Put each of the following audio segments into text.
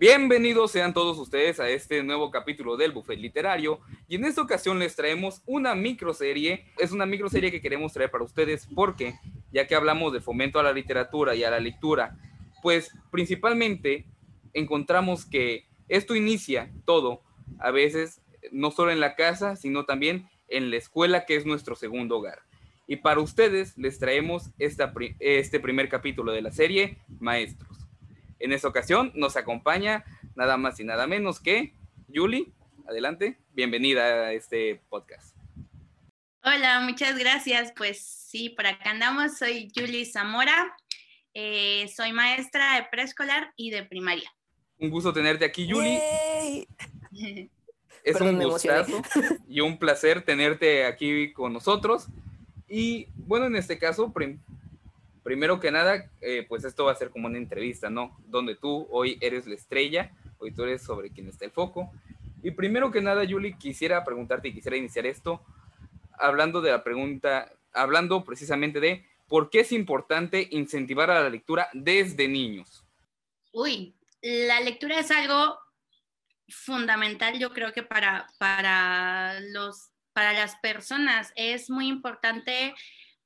Bienvenidos sean todos ustedes a este nuevo capítulo del Buffet Literario y en esta ocasión les traemos una microserie. Es una microserie que queremos traer para ustedes porque ya que hablamos de fomento a la literatura y a la lectura, pues principalmente encontramos que esto inicia todo, a veces no solo en la casa, sino también en la escuela que es nuestro segundo hogar. Y para ustedes les traemos esta, este primer capítulo de la serie, Maestros. En esta ocasión nos acompaña nada más y nada menos que Yuli. Adelante, bienvenida a este podcast. Hola, muchas gracias. Pues sí, por acá andamos. Soy Yuli Zamora. Eh, soy maestra de preescolar y de primaria. Un gusto tenerte aquí, Yuli. Es un gustazo y un placer tenerte aquí con nosotros. Y bueno, en este caso, primero que nada, eh, pues esto va a ser como una entrevista, ¿no? Donde tú hoy eres la estrella, hoy tú eres sobre quien está el foco. Y primero que nada, Yuli, quisiera preguntarte y quisiera iniciar esto hablando de la pregunta, hablando precisamente de por qué es importante incentivar a la lectura desde niños. Uy, la lectura es algo fundamental, yo creo que para, para, los, para las personas es muy importante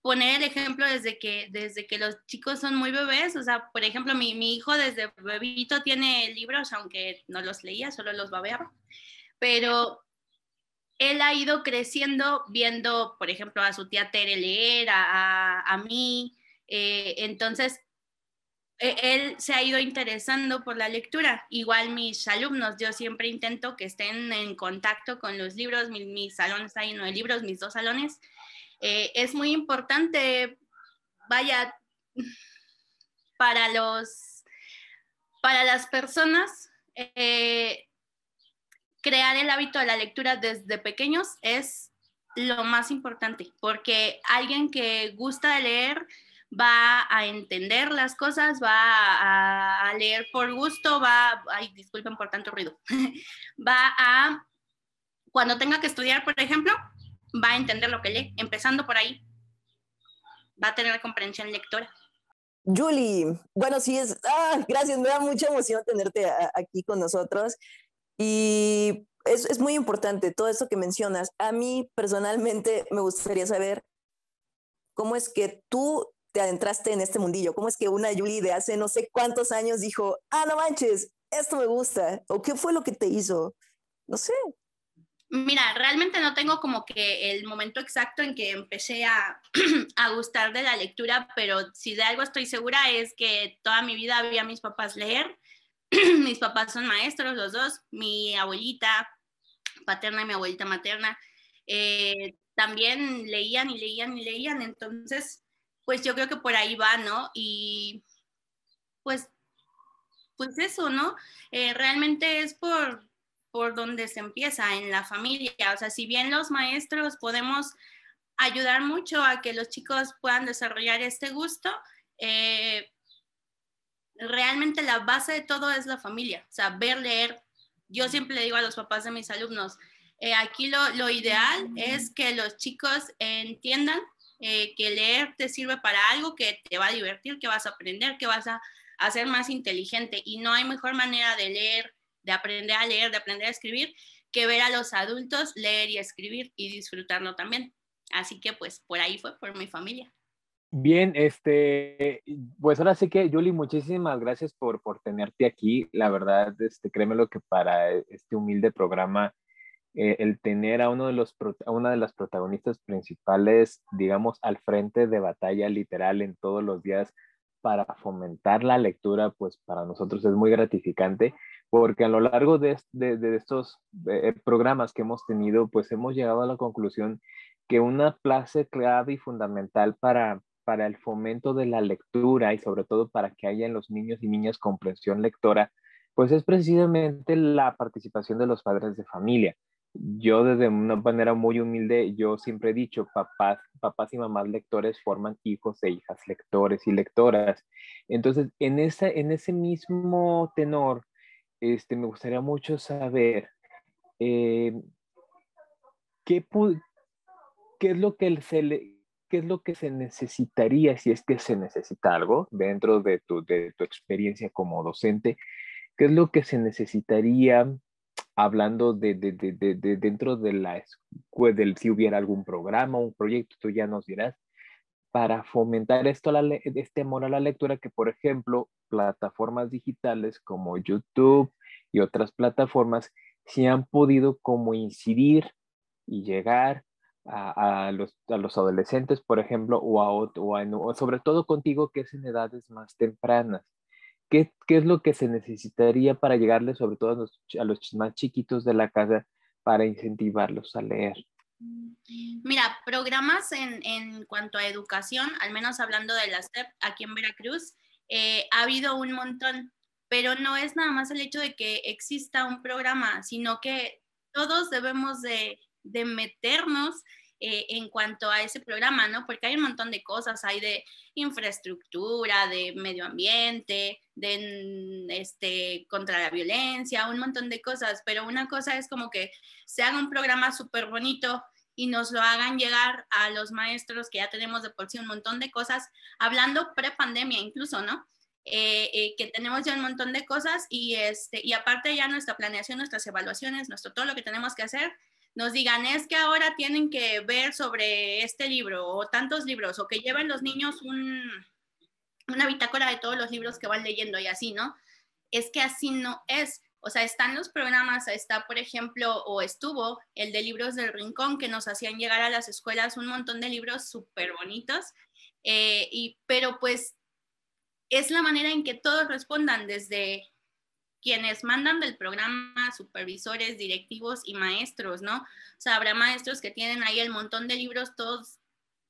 poner el ejemplo desde que, desde que los chicos son muy bebés, o sea, por ejemplo, mi, mi hijo desde bebito tiene libros, aunque no los leía, solo los babeaba, pero él ha ido creciendo viendo, por ejemplo, a su tía Tere leer, a, a, mí, eh, entonces e, él se ha ido interesando por la lectura. Igual mis alumnos, yo siempre intento que estén en contacto con los libros, mis, mis salones hay uno de libros, mis dos salones, eh, es muy importante, vaya, para los, para las personas, eh, crear el hábito de la lectura desde pequeños es lo más importante, porque alguien que gusta de leer va a entender las cosas, va a, leer por gusto, va, ay, disculpen por tanto ruido, va a, cuando tenga que estudiar, por ejemplo, va a entender lo que lee, empezando por ahí, va a tener comprensión lectora. Julie, bueno, sí es, ah, gracias, me da mucha emoción tenerte aquí con nosotros y es, es muy importante todo eso que mencionas. A mí personalmente me gustaría saber cómo es que tú te adentraste en este mundillo, cómo es que una Julie de hace no sé cuántos años dijo, ah, no manches, esto me gusta, o qué fue lo que te hizo, no sé, Mira, realmente no tengo como que el momento exacto en que empecé a, gustar de la lectura, pero si de algo estoy segura es que toda mi vida había mis papás leer. mis papás son maestros, los dos, mi abuelita paterna y mi abuelita materna. Eh, también leían y leían y leían, entonces, pues yo creo que por ahí va, ¿no? Y pues, pues eso, ¿no? Eh, realmente es por, por donde se empieza, en la familia. O sea, si bien los maestros podemos ayudar mucho a que los chicos puedan desarrollar este gusto, eh, realmente la base de todo es la familia. O sea, ver, leer. Yo siempre le digo a los papás de mis alumnos, eh, aquí lo, ideal es que los chicos entiendan eh, que leer te sirve para algo que te va a divertir, que vas a aprender, que vas a hacer más inteligente. Y no hay mejor manera de leer de aprender a leer, de aprender a escribir, que ver a los adultos leer y escribir y disfrutarlo también. Así que pues por ahí fue, por mi familia. Bien, este, pues ahora sí que, Julie, muchísimas gracias por, por tenerte aquí. La verdad, este, créeme lo que para este humilde programa, eh, el tener a, uno de los, a una de las protagonistas principales, digamos, al frente de batalla literal en todos los días para fomentar la lectura, pues para nosotros es muy gratificante porque a lo largo de, estos eh, programas que hemos tenido, pues hemos llegado a la conclusión que una clase clave y fundamental para, para el fomento de la lectura y sobre todo para que haya en los niños y niñas comprensión lectora, pues es precisamente la participación de los padres de familia. Yo desde una manera muy humilde, yo siempre he dicho, papás, papás y mamás lectores forman hijos e hijas lectores y lectoras. Entonces, en, esa, en ese mismo tenor, este, me gustaría mucho saber eh, ¿qué, qué, es lo que se qué es lo que se necesitaría si es que se necesita algo dentro de tu, de tu experiencia como docente, ¿qué es lo que se necesitaría hablando de, de, de, de dentro de la del si hubiera algún programa, un proyecto, tú ya nos dirás, para fomentar esto, la, este amor a la lectura, que por ejemplo, plataformas digitales como YouTube y otras plataformas sí han podido como incidir y llegar a, a, los, a los, adolescentes, por ejemplo, o, a, o, sobre todo contigo que es en edades más tempranas. ¿Qué, ¿Qué, es lo que se necesitaría para llegarle sobre todo a los, a los más chiquitos de la casa para incentivarlos a leer? Mira, programas en, en, cuanto a educación, al menos hablando de la STEP aquí en Veracruz, eh, ha habido un montón, pero no es nada más el hecho de que exista un programa, sino que todos debemos de, de meternos eh, en cuanto a ese programa, ¿no? Porque hay un montón de cosas, hay de infraestructura, de medio ambiente, de este, contra la violencia, un montón de cosas, pero una cosa es como que se haga un programa súper bonito y nos lo hagan llegar a los maestros que ya tenemos de por sí un montón de cosas, hablando pre-pandemia incluso, ¿no? Eh, eh, que tenemos ya un montón de cosas y, este, y aparte ya nuestra planeación, nuestras evaluaciones, nuestro todo lo que tenemos que hacer, nos digan es que ahora tienen que ver sobre este libro o tantos libros o que lleven los niños un, una bitácora de todos los libros que van leyendo y así, ¿no? Es que así no es. O sea, están los programas, está, por ejemplo, o estuvo el de libros del rincón que nos hacían llegar a las escuelas un montón de libros súper bonitos, eh, y, pero pues es la manera en que todos respondan, desde quienes mandan del programa, supervisores, directivos y maestros, ¿no? O sea, habrá maestros que tienen ahí el montón de libros todos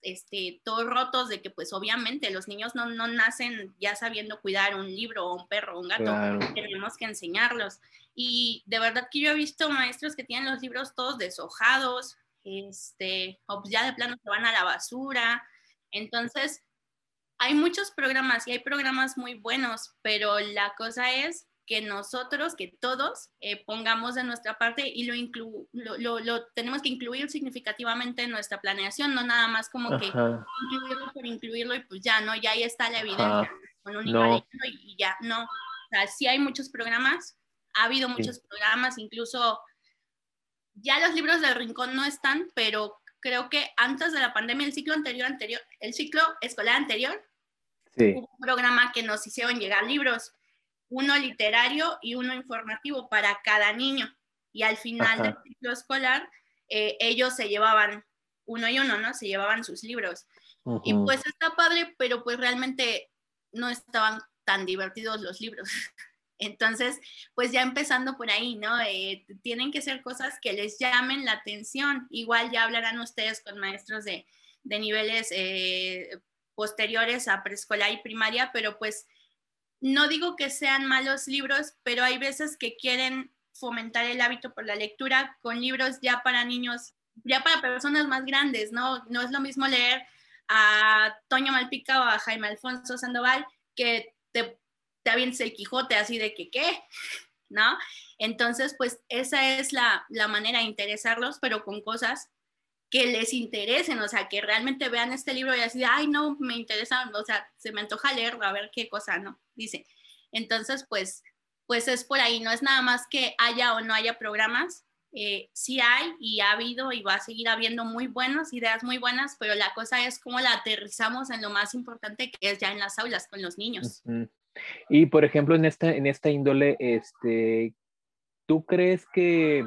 este, todos rotos de que pues obviamente los niños no, no, nacen ya sabiendo cuidar un libro o un perro o un gato, tenemos que enseñarlos. Y de verdad que yo he visto maestros que tienen los libros todos deshojados, este, o pues, ya de plano se van a la basura. Entonces, hay muchos programas y hay programas muy buenos, pero la cosa es que nosotros, que todos eh, pongamos de nuestra parte y lo, lo, lo, tenemos que incluir significativamente en nuestra planeación, no nada más como que incluirlo por incluirlo y pues ya, ¿no? Ya ahí está la evidencia con un no. y, ya, no. O sea, sí hay muchos programas, ha habido muchos programas, incluso ya los libros del rincón no están, pero creo que antes de la pandemia, el ciclo anterior, anterior el ciclo escolar anterior, hubo un programa que nos hicieron llegar libros uno literario y uno informativo para cada niño. Y al final del ciclo escolar, eh, ellos se llevaban uno y uno, ¿no? Se llevaban sus libros. Y pues está padre, pero pues realmente no estaban tan divertidos los libros. Entonces, pues ya empezando por ahí, ¿no? Eh, tienen que ser cosas que les llamen la atención. Igual ya hablarán ustedes con maestros de, de niveles eh, posteriores a preescolar y primaria, pero pues no digo que sean malos libros, pero hay veces que quieren fomentar el hábito por la lectura con libros ya para niños, ya para personas más grandes, ¿no? No es lo mismo leer a Toño Malpica o a Jaime Alfonso Sandoval que te, te avientes el Quijote así de que, ¿qué? ¿No? Entonces, pues esa es la, la manera de interesarlos, pero con cosas que les interesen, o sea, que realmente vean este libro y así, ay, no, me interesa, o sea, se me antoja leerlo, a ver qué cosa, ¿no? Dice. Entonces, pues, pues es por ahí, no es nada más que haya o no haya programas, eh, sí hay y ha habido y va a seguir habiendo muy buenas, ideas muy buenas, pero la cosa es cómo la aterrizamos en lo más importante que es ya en las aulas con los niños. Y por ejemplo, en esta, en esta índole, este, ¿tú crees que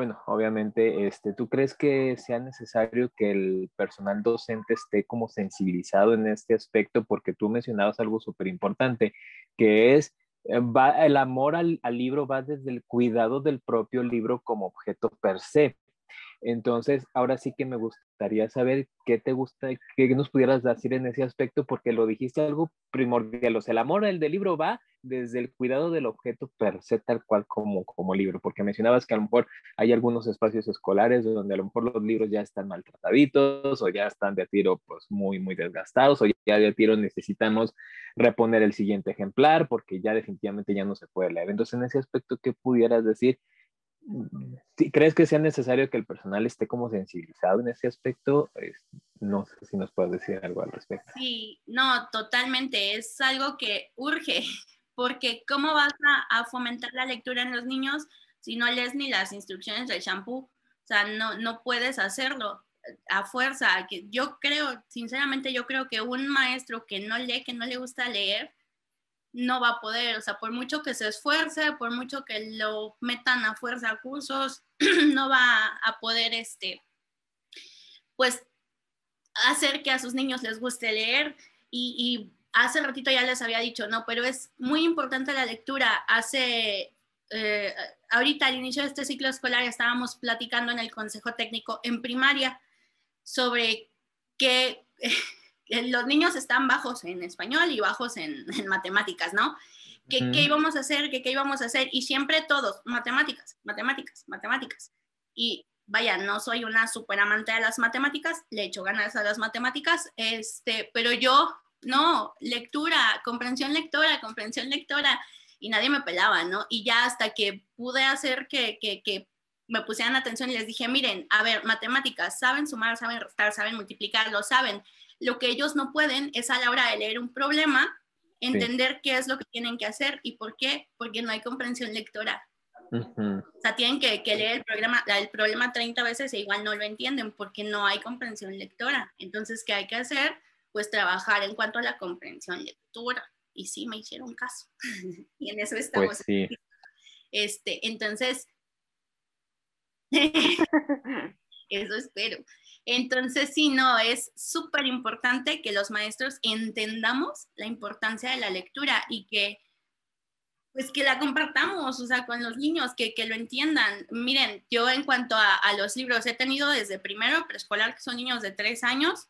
bueno, obviamente, este, ¿tú crees que sea necesario que el personal docente esté como sensibilizado en este aspecto? Porque tú mencionabas algo súper importante, que es, eh, va, el amor al, al libro va desde el cuidado del propio libro como objeto per se. Entonces, ahora sí que me gustaría saber qué te gusta, qué nos pudieras decir en ese aspecto, porque lo dijiste algo primordial. O sea, el amor del libro va desde el cuidado del objeto per se, tal cual como, como libro, porque mencionabas que a lo mejor hay algunos espacios escolares donde a lo mejor los libros ya están maltrataditos o ya están de tiro pues muy, muy desgastados o ya de tiro necesitamos reponer el siguiente ejemplar porque ya definitivamente ya no se puede leer. Entonces, en ese aspecto, ¿qué pudieras decir? ¿Crees que sea necesario que el personal esté como sensibilizado en ese aspecto? No sé si nos puedes decir algo al respecto. Sí, no, totalmente. Es algo que urge, porque ¿cómo vas a, fomentar la lectura en los niños si no lees ni las instrucciones del shampoo? O sea, no, no puedes hacerlo a fuerza. Yo creo, sinceramente, yo creo que un maestro que no lee, que no le gusta leer, no va a poder, o sea, por mucho que se esfuerce, por mucho que lo metan a fuerza a cursos, no va a poder, este, pues, hacer que a sus niños les guste leer y, hace ratito ya les había dicho, no, pero es muy importante la lectura. Hace, eh, ahorita al inicio de este ciclo escolar estábamos platicando en el Consejo Técnico en primaria sobre que los niños están bajos en español y bajos en, matemáticas, ¿no? ¿Qué, ¿Qué, íbamos a hacer? ¿Qué, ¿Qué íbamos a hacer? Y siempre todos, matemáticas, matemáticas, matemáticas. Y vaya, no soy una súper amante de las matemáticas, le echo ganas a las matemáticas, este, pero yo, no, lectura, comprensión lectora, comprensión lectora, y nadie me pelaba, ¿no? Y ya hasta que pude hacer que, que, que me pusieran atención y les dije, miren, a ver, matemáticas, saben sumar, saben restar, saben multiplicar, lo saben. Lo que ellos no pueden es a la hora de leer un problema, entender qué es lo que tienen que hacer y por qué, porque no hay comprensión lectora. O sea, tienen que, leer el, programa, el problema 30 veces e igual no lo entienden porque no hay comprensión lectora. Entonces, ¿qué hay que hacer? Pues trabajar en cuanto a la comprensión lectora. Y sí, me hicieron caso. y en eso estamos. Pues sí. Este, entonces, Eso espero. Entonces, sí, no, es súper importante que los maestros entendamos la importancia de la lectura y que, pues, que la compartamos, o sea, con los niños, que, que lo entiendan. Miren, yo en cuanto a, los libros, he tenido desde primero preescolar, que son niños de tres años,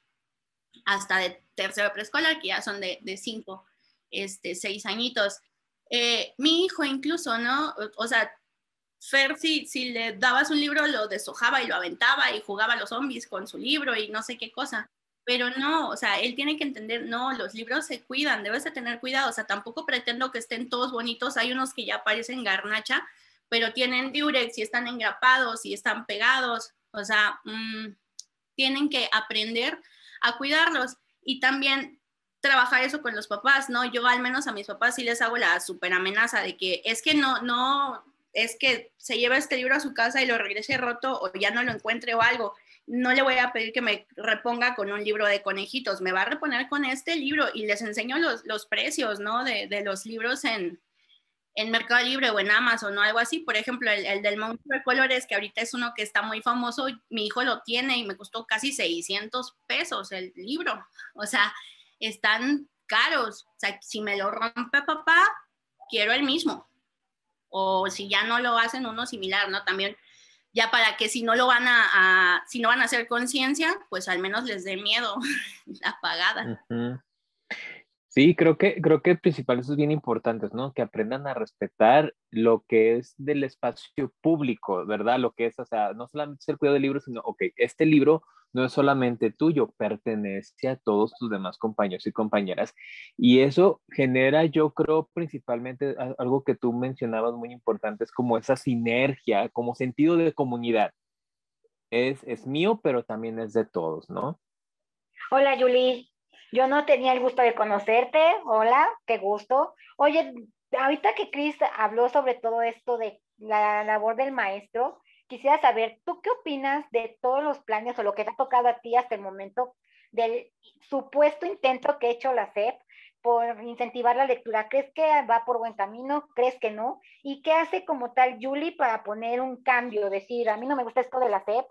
hasta de tercero preescolar, que ya son de, de cinco, este, seis añitos. Eh, mi hijo incluso, ¿no? O sea, Fer, si, si le dabas un libro, lo deshojaba y lo aventaba y jugaba a los zombies con su libro y no sé qué cosa. Pero no, o sea, él tiene que entender, no, los libros se cuidan, debes de tener cuidado. O sea, tampoco pretendo que estén todos bonitos. Hay unos que ya parecen garnacha, pero tienen diurex y están engrapados y están pegados. O sea, mm, tienen que aprender a cuidarlos. Y también trabajar eso con los papás, ¿no? Yo al menos a mis papás sí les hago la super amenaza de que es que no, no, es que se lleva este libro a su casa y lo regrese roto o ya no lo encuentre o algo. No le voy a pedir que me reponga con un libro de conejitos, me va a reponer con este libro y les enseño los, precios, ¿no? De, los libros en, en, Mercado Libre o en Amazon o algo así. Por ejemplo, el, del Monstruo de Colores, que ahorita es uno que está muy famoso, mi hijo lo tiene y me costó casi 600 pesos el libro. O sea, están caros. O sea, si me lo rompe papá, quiero el mismo o si ya no lo hacen uno similar, ¿no? También ya para que si no lo van a, si no van a hacer conciencia, pues al menos les dé miedo la pagada. Sí, creo que, creo que principal eso es bien importante, ¿no? Que aprendan a respetar lo que es del espacio público, ¿verdad? Lo que es, o sea, no solamente el cuidado del libro, sino, ok, este libro no es solamente tuyo, pertenece a todos tus demás compañeros y compañeras. Y eso genera, yo creo, principalmente algo que tú mencionabas muy importante, es como esa sinergia, como sentido de comunidad. Es, es mío, pero también es de todos, ¿no? Hola, Julie. Yo no tenía el gusto de conocerte. Hola, qué gusto. Oye, ahorita que Chris habló sobre todo esto de la labor del maestro, quisiera saber, ¿tú qué opinas de todos los planes o lo que te ha tocado a ti hasta el momento del supuesto intento que ha hecho la SEP por incentivar la lectura? ¿Crees que va por buen camino? ¿Crees que no? ¿Y qué hace como tal Julie para poner un cambio? Decir, a mí no me gusta esto de la SEP,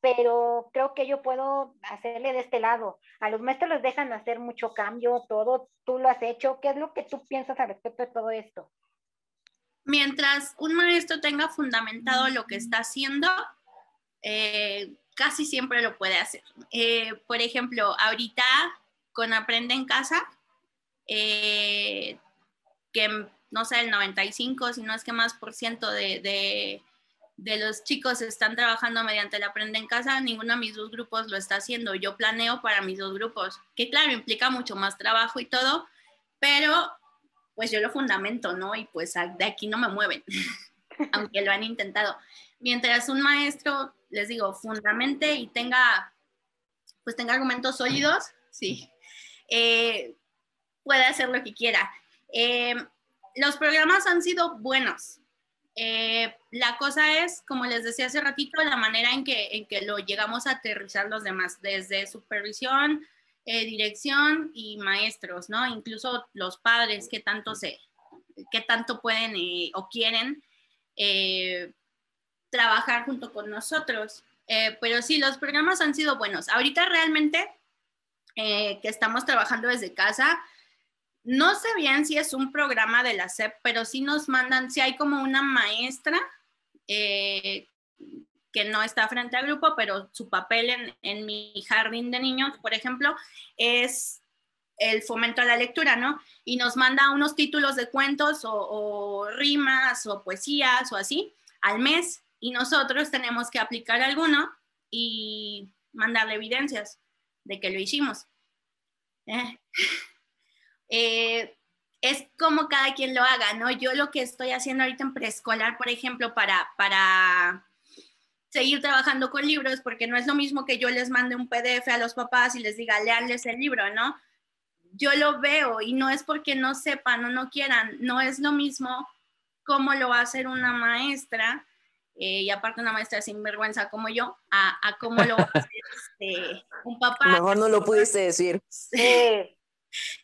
pero creo que yo puedo hacerle de este lado. A los maestros les dejan hacer mucho cambio, todo, tú lo has hecho. ¿Qué es lo que tú piensas al respecto de todo esto? Mientras un maestro tenga fundamentado lo que está haciendo, eh, casi siempre lo puede hacer. Eh, por ejemplo, ahorita con Aprende en Casa, eh, que no sé, el 95, si no es que más por ciento de de los chicos están trabajando mediante la Aprende en Casa, ninguno de mis dos grupos lo está haciendo. Yo planeo para mis dos grupos, que claro, implica mucho más trabajo y todo, pero pues yo lo fundamento, ¿no? Y pues de aquí no me mueven, aunque lo han intentado. Mientras un maestro, les digo, fundamente y tenga, pues tenga argumentos sólidos, sí, eh, puede hacer lo que quiera. Eh, los programas han sido buenos. Eh, la cosa es, como les decía hace ratito, la manera en que, en que lo llegamos a aterrizar los demás, desde supervisión, eh, dirección y maestros, ¿no? Incluso los padres, que tanto se, que tanto pueden eh, o quieren trabajar junto con nosotros. pero sí, los programas han sido buenos. Ahorita realmente que estamos trabajando desde casa, no sé bien si es un programa de la SEP, pero sí nos mandan, si hay como una maestra eh, que no está frente al grupo, pero su papel en, mi jardín de niños, por ejemplo, es el fomento a la lectura, ¿no? Y nos manda unos títulos de cuentos o, rimas o poesías o así al mes y nosotros tenemos que aplicar alguno y mandarle evidencias de que lo hicimos. Eh. Eh, es como cada quien lo haga, ¿no? Yo lo que estoy haciendo ahorita en preescolar, por ejemplo, para, para seguir trabajando con libros, porque no es lo mismo que yo les mande un PDF a los papás y les diga, leanles el libro, ¿no? Yo lo veo y no es porque no sepan o no quieran, no es lo mismo cómo lo va a hacer una maestra, eh, y aparte una maestra sin vergüenza como yo, a, a cómo lo va a hacer este, un papá. Mejor no lo pudiste decir. Sí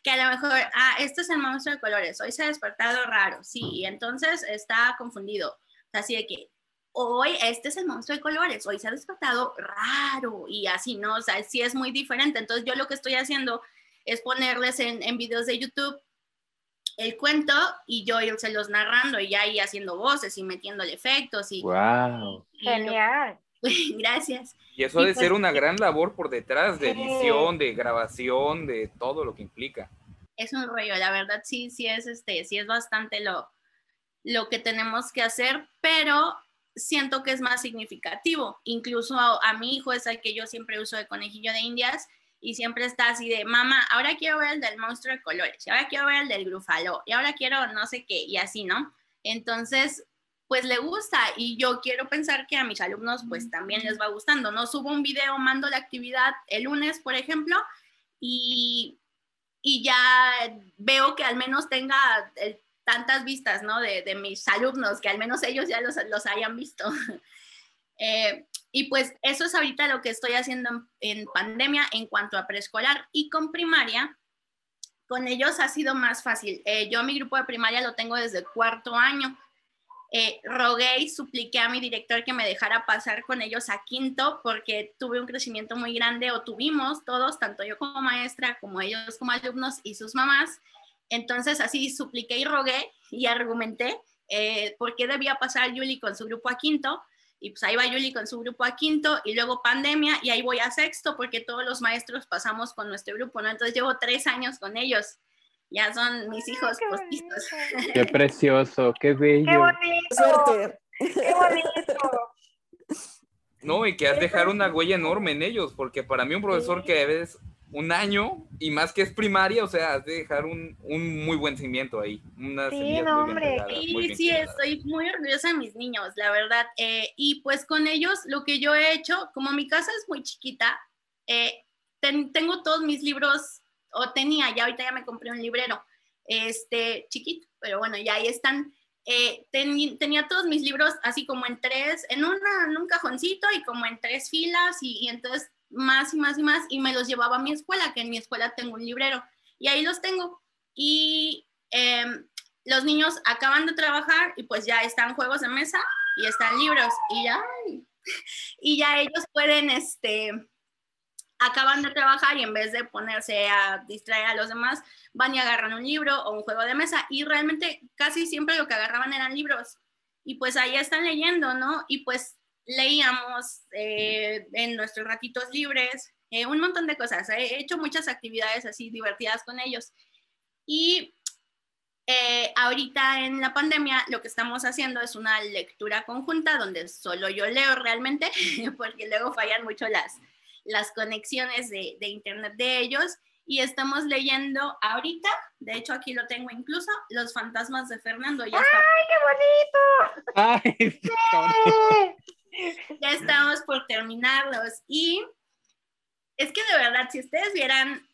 que a lo mejor, ah, esto es el monstruo de colores, hoy se ha despertado raro, sí, y entonces está confundido. Así de que hoy este es el monstruo de colores, hoy se ha despertado raro y así, ¿no? O sea, sí es muy diferente. Entonces yo lo que estoy haciendo es ponerles en, en videos de YouTube el cuento y yo los narrando y ahí haciendo voces y metiéndole efectos y... ¡Wow! Genial. Gracias. Y eso ha de ser pues una gran labor por detrás de edición, de grabación, de todo lo que implica. Es un rollo, la verdad sí, sí es este, sí es bastante lo, lo que tenemos que hacer, pero siento que es más significativo. Incluso a, mi hijo es el que yo siempre uso de conejillo de indias y siempre está así de, mamá, ahora quiero ver el del monstruo de colores, y ahora quiero ver el del grúfalo, y ahora quiero no sé qué, y así, ¿no? Entonces, pues le gusta y yo quiero pensar que a mis alumnos pues también les va gustando, ¿no? Subo un video, mando la actividad el lunes, por ejemplo, y, y ya veo que al menos tenga tantas vistas, ¿no? De, de, mis alumnos, que al menos ellos ya los, los hayan visto. eh, y pues eso es ahorita lo que estoy haciendo en, pandemia en cuanto a preescolar y con primaria. Con ellos ha sido más fácil. Eh, yo mi grupo de primaria lo tengo desde cuarto año eh, rogué y supliqué a mi director que me dejara pasar con ellos a quinto porque tuve un crecimiento muy grande o tuvimos todos, tanto yo como maestra, como ellos como alumnos y sus mamás. Entonces así supliqué y rogué y argumenté eh, por qué debía pasar Yuli con su grupo a quinto. Y pues ahí va Yuli con su grupo a quinto y luego pandemia y ahí voy a sexto porque todos los maestros pasamos con nuestro grupo, ¿no? Entonces llevo tres años con ellos ya son mis hijos postizos. Qué precioso, qué bello. Qué bonito. Qué bonito. No, y que has dejar una huella enorme en ellos, porque para mí un profesor que es un año y más que es primaria, o sea, has de dejar un, un muy buen cimiento ahí. sí, no, hombre. sí, sí, estoy muy orgullosa de mis niños, la verdad. Eh, y pues con ellos lo que yo he hecho, como mi casa es muy chiquita, eh, tengo todos mis libros o tenía, ya ahorita ya me compré un librero, este, chiquito, pero bueno, ya ahí están. Eh, tenía todos mis libros así como en tres, en, una, en un cajoncito y como en tres filas y, entonces más y más y más y me los llevaba a mi escuela, que en mi escuela tengo un librero y ahí los tengo. Y em, los niños acaban de trabajar y pues ya están juegos de mesa y están libros y ya, y ya ellos pueden, este, acaban de trabajar y en vez de ponerse a distraer a los demás, van y agarran un libro o un juego de mesa y realmente casi siempre lo que agarraban eran libros y pues ahí están leyendo, ¿no? Y pues leíamos eh, en nuestros ratitos libres, eh, un montón de cosas. He hecho muchas actividades así divertidas con ellos. Y eh, ahorita en la pandemia lo que estamos haciendo es una lectura conjunta donde solo yo leo realmente, porque luego fallan mucho las, las conexiones de, internet de ellos y estamos leyendo ahorita, de hecho aquí lo tengo incluso, Los fantasmas de Fernando. Ya ¡Ay, qué bonito! ¡Ay, Ya estamos por terminarlos y es que de verdad, si ustedes vieran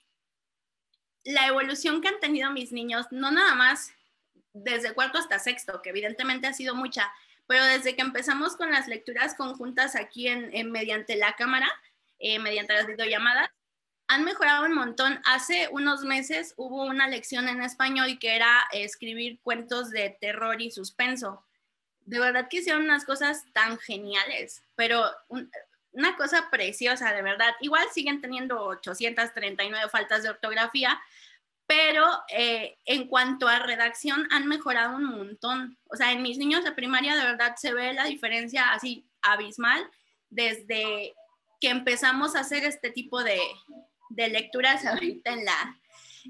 la evolución que han tenido mis niños, no nada más desde cuarto hasta sexto, que evidentemente ha sido mucha, pero desde que empezamos con las lecturas conjuntas aquí mediante la cámara, eh, mediante las videollamadas, han mejorado un montón. Hace unos meses hubo una lección en español que era escribir cuentos de terror y suspenso. De verdad que hicieron unas cosas tan geniales, pero una cosa preciosa, de verdad. Igual siguen teniendo 839 faltas de ortografía, pero eh, en cuanto a redacción han mejorado un montón. O sea, en mis niños de primaria de verdad se ve la diferencia así abismal desde que empezamos a hacer este tipo de, de lecturas ahorita en la,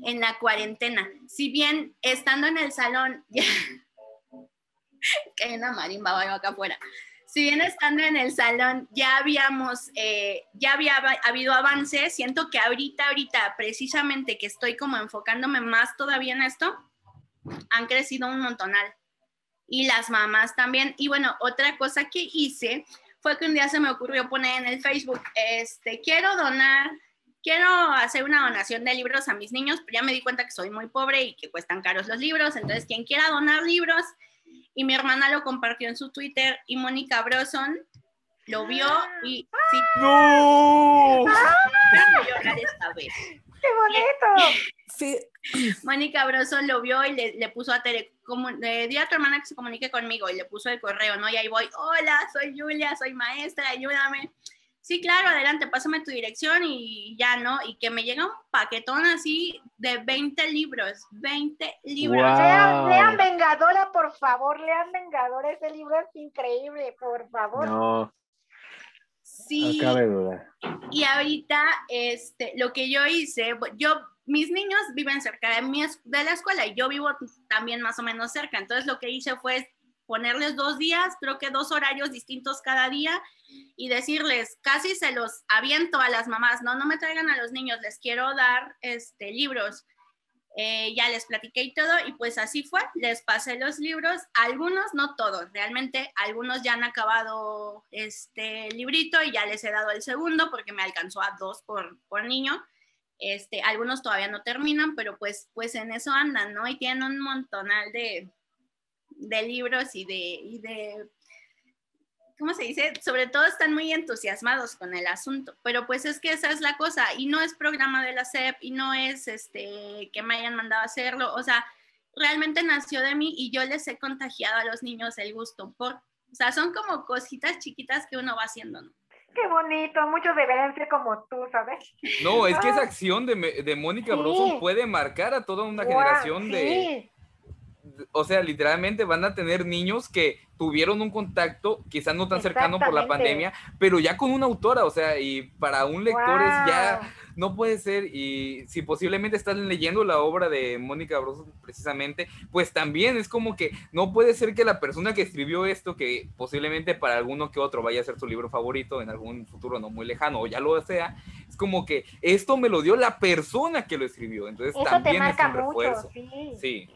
en la cuarentena. Si bien estando en el salón, hay una marimba acá afuera, si bien estando en el salón ya habíamos, eh, ya había habido avances, siento que ahorita, ahorita, precisamente que estoy como enfocándome más todavía en esto, han crecido un montonal. Y las mamás también. Y bueno, otra cosa que hice fue que un día se me ocurrió poner en el Facebook, este, quiero donar quiero hacer una donación de libros a mis niños, pero ya me di cuenta que soy muy pobre y que cuestan caros los libros, entonces quien quiera donar libros, y mi hermana lo compartió en su Twitter y Mónica Broson lo vio y sí. ¡No! esta vez. ¡Qué bonito! Sí. Mónica Broson lo vio y le, puso a Tere, como, le di a tu hermana que se comunique conmigo y le puso el correo, ¿no? Y ahí voy, hola, soy Julia, soy maestra, ayúdame sí, claro, adelante, pásame tu dirección y ya, ¿no? Y que me llega un paquetón así de 20 libros, 20 libros. Lean, Vengadora, por favor, lean Vengadora, ese libro es increíble, por favor. No. Sí. No cabe duda. Y ahorita, este, lo que yo hice, yo, mis niños viven cerca de, mi, de la escuela y yo vivo también más o menos cerca, entonces lo que hice fue ponerles dos días, creo que dos horarios distintos cada día y decirles, casi se los aviento a las mamás, no, no me traigan a los niños, les quiero dar este, libros. Eh, ya les platiqué y todo, y pues así fue, les pasé los libros, algunos, no todos, realmente algunos ya han acabado este librito y ya les he dado el segundo porque me alcanzó a dos por, por niño. Este, algunos todavía no terminan, pero pues, pues en eso andan, ¿no? Y tienen un montonal de, de libros y de, y de, ¿cómo se dice? Sobre todo están muy entusiasmados con el asunto, pero pues es que esa es la cosa y no es programa de la SEP y no es este que me hayan mandado a hacerlo, o sea, realmente nació de mí y yo les he contagiado a los niños el gusto por, o sea, son como cositas chiquitas que uno va haciendo, ¿no? Qué bonito, muchos deberían ser como tú, ¿sabes? No, es que esa acción de, de Mónica Broso puede marcar a toda una generación de, o sea, literalmente van a tener niños que tuvieron un contacto, quizás no tan cercano por la pandemia, pero ya con una autora, o sea, y para un lector es ya, no puede ser, y si posiblemente están leyendo la obra de Mónica Broso precisamente, pues también es como que no puede ser que la persona que escribió esto, que posiblemente para alguno que otro vaya a ser su libro favorito en algún futuro no muy lejano, o ya lo sea, es como que esto me lo dio la persona que lo escribió, entonces también es un refuerzo. sí.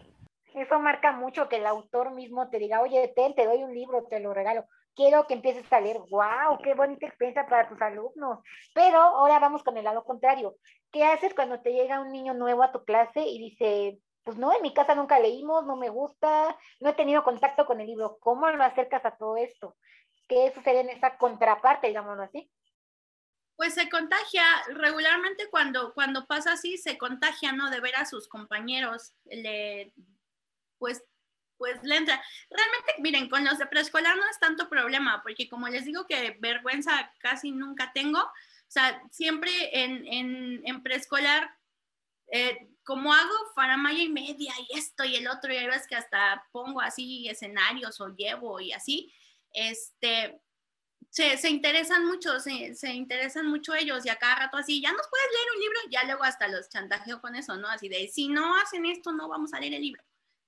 Eso marca mucho que el autor mismo te diga, oye, ten, te doy un libro, te lo regalo. Quiero que empieces a leer. ¡Wow! ¡Qué bonita experiencia para tus alumnos! Pero ahora vamos con el lado contrario. ¿Qué haces cuando te llega un niño nuevo a tu clase y dice, pues no, en mi casa nunca leímos, no me gusta, no he tenido contacto con el libro? ¿Cómo lo acercas a todo esto? ¿Qué sucede en esa contraparte, digámoslo así? pues se contagia regularmente cuando, cuando pasa así, se contagia, ¿no? De ver a sus compañeros, le, pues pues le entra. Realmente, miren, con los de preescolar no es tanto problema, porque como les digo que vergüenza casi nunca tengo, o sea, siempre en, en, preescolar, eh, como hago faramaya y media y esto y el otro, y hay veces que hasta pongo así escenarios o llevo y así, este, se, se interesan mucho, se, se, interesan mucho ellos y a cada rato así, ya nos puedes leer un libro, ya luego hasta los chantajeo con eso, ¿no? Así de, si no hacen esto, no vamos a leer el libro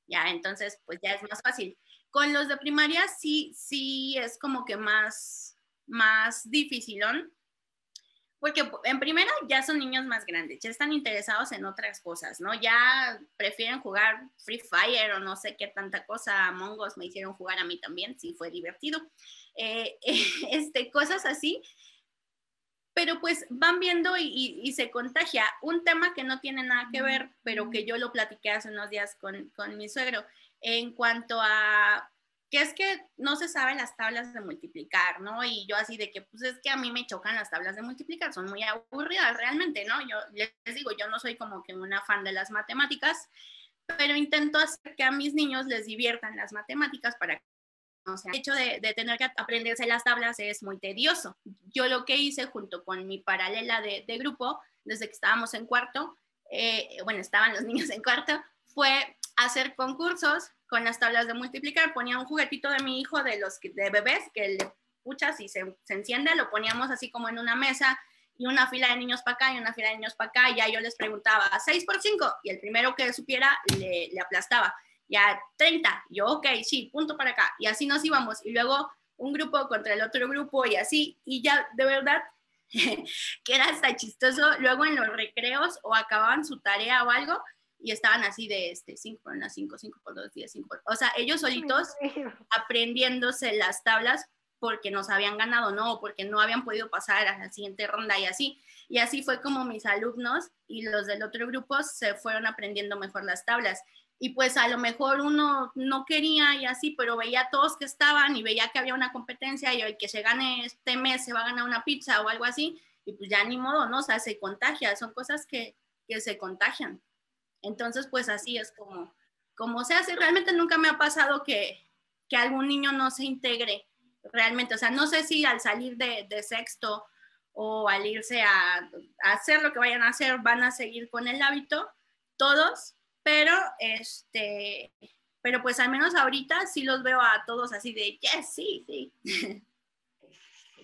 ya, entonces pues ya es más fácil. Con los de primaria sí, sí es como que más, más dificilón, porque en primera ya son niños más grandes, ya están interesados en otras cosas, ¿no? Ya prefieren jugar Free Fire o no sé qué tanta cosa, Mongos me hicieron jugar a mí también, sí fue divertido. Eh, este, cosas así. Pero pues van viendo y, se contagia. Un tema que no tiene nada que ver, pero que yo lo platiqué hace unos días con, con mi suegro, en cuanto a que es que no se saben las tablas de multiplicar, ¿no? Y yo así de que, pues es que a mí me chocan las tablas de multiplicar, son muy aburridas realmente, ¿no? Yo les digo, yo no soy como que una fan de las matemáticas, pero intento hacer que a mis niños les diviertan las matemáticas para o sea, el hecho de, tener que aprenderse las tablas es muy tedioso. Yo lo que hice junto con mi paralela de, grupo, desde que estábamos en cuarto, eh, bueno, estaban los niños en cuarto, fue hacer concursos con las tablas de multiplicar. Ponía un juguetito de mi hijo de los de bebés que le puchas y se, enciende, lo poníamos así como en una mesa y una fila de niños para acá y una fila de niños para acá, y ya yo les preguntaba, 6 por 5, y el primero que supiera le aplastaba ya 30, yo, ok, sí, punto para acá, y así nos íbamos, y luego un grupo contra el otro grupo y así, y ya de verdad que era hasta chistoso, luego en los recreos o acababan su tarea o algo y estaban así de este 5 por 1, 5, 5 por 2, 10, 5 por... O sea, ellos solitos aprendiéndose las tablas porque nos habían ganado, no, porque no habían podido pasar a la siguiente ronda y así. Y así fue como mis alumnos y los del otro grupo se fueron aprendiendo mejor las tablas y pues a lo mejor uno no quería y así, pero veía a todos que estaban y veía que había una competencia y el que se gane este mes se va a ganar una pizza o algo así, y pues ya ni modo, ¿no? O sea, se contagia, son cosas que, que se contagian. Entonces, pues así es como, como se hace. Realmente nunca me ha pasado que, que algún niño no se integre realmente. O sea, no sé si al salir de, sexto o al irse a, a hacer lo que vayan a hacer, van a seguir con el hábito, todos, pero este, pero pues al menos ahorita sí los veo a todos así de, yes, sí, sí.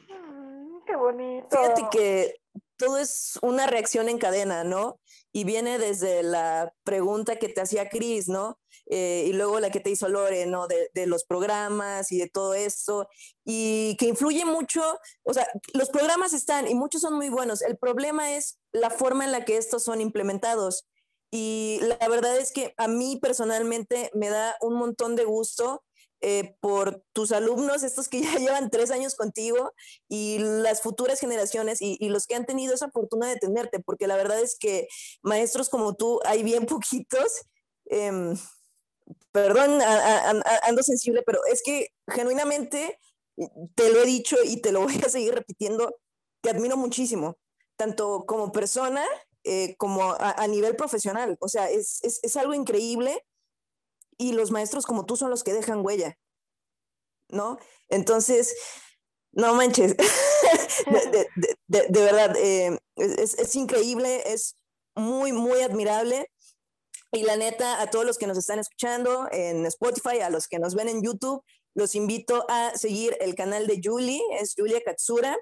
Mm, qué bonito. Fíjate que todo es una reacción en cadena, ¿no? Y viene desde la pregunta que te hacía Cris, ¿no? Eh, y luego la que te hizo Lore, ¿no? De, de, los programas y de todo eso, y que influye mucho, o sea, los programas están y muchos son muy buenos, el problema es la forma en la que estos son implementados. Y la verdad es que a mí personalmente me da un montón de gusto eh, por tus alumnos, estos que ya llevan tres años contigo y las futuras generaciones y, y, los que han tenido esa fortuna de tenerte, porque la verdad es que maestros como tú hay bien poquitos. Eh, perdón, a, a, ando sensible, pero es que genuinamente te lo he dicho y te lo voy a seguir repitiendo, te admiro muchísimo, tanto como persona eh, como a, nivel profesional. O sea, es, es, es, algo increíble y los maestros como tú son los que dejan huella, ¿no? Entonces, no manches, de, de, de, de, verdad, eh, es, es increíble, es muy, muy admirable. Y la neta, a todos los que nos están escuchando en Spotify, a los que nos ven en YouTube, los invito a seguir el canal de Julie, es Julia Katsura,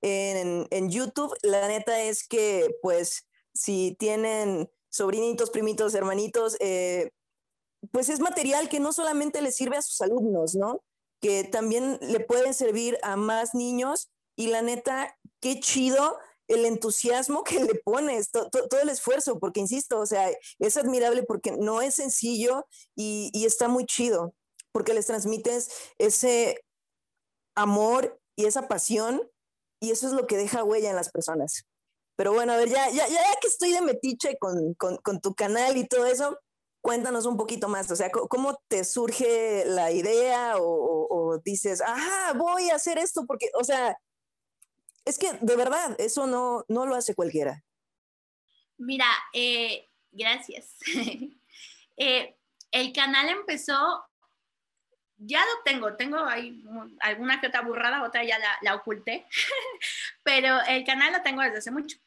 en, en YouTube. La neta es que, pues, si tienen sobrinitos, primitos, hermanitos, eh, pues es material que no solamente le sirve a sus alumnos, ¿no? Que también le pueden servir a más niños y la neta, qué chido el entusiasmo que le pones, to, to, todo el esfuerzo, porque insisto, o sea, es admirable porque no es sencillo y, y está muy chido, porque les transmites ese amor y esa pasión y eso es lo que deja huella en las personas. Pero bueno, a ver, ya, ya, ya que estoy de metiche con, con, con tu canal y todo eso, cuéntanos un poquito más, o sea, ¿cómo te surge la idea o, dices, ajá, voy a hacer esto? Porque, o sea, es que de verdad, eso no, no lo hace cualquiera. Mira, eh, gracias. eh, el canal empezó, ya lo tengo, tengo ahí alguna que otra burrada, otra ya la, la oculté, pero el canal lo tengo desde hace mucho.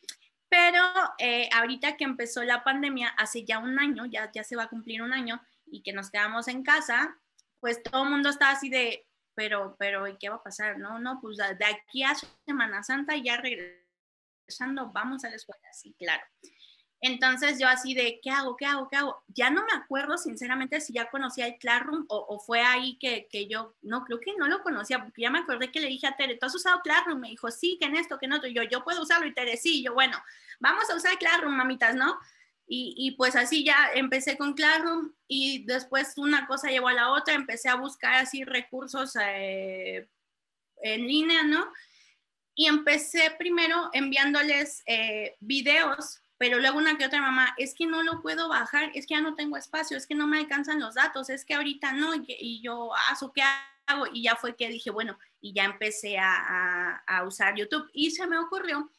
Pero eh, ahorita que empezó la pandemia, hace ya un año, ya, ya se va a cumplir un año, y que nos quedamos en casa, pues todo el mundo está así de, pero, pero, ¿y qué va a pasar? No, no, pues de aquí a Semana Santa ya regresando, vamos a la escuela, sí, claro. Entonces yo así de, ¿qué hago? ¿Qué hago? ¿Qué hago? Ya no me acuerdo sinceramente si ya conocía el Classroom o, fue ahí que, que, yo, no, creo que no lo conocía, porque ya me acordé que le dije a Tere, ¿tú has usado Classroom? Me dijo, sí, que en esto, que en otro. Y yo, yo puedo usarlo y Tere, sí, y yo, bueno, vamos a usar Classroom, mamitas, ¿no? Y, y, pues así ya empecé con Classroom y después una cosa llevó a la otra, empecé a buscar así recursos eh, en línea, ¿no? y empecé primero enviándoles eh, videos, pero luego una que otra mamá, es que no lo puedo bajar, es que ya no tengo espacio, es que no me alcanzan los datos, es que ahorita no, y, yo, ah, ¿qué hago? Y ya fue que dije, bueno, y ya empecé a, a usar YouTube. Y se me ocurrió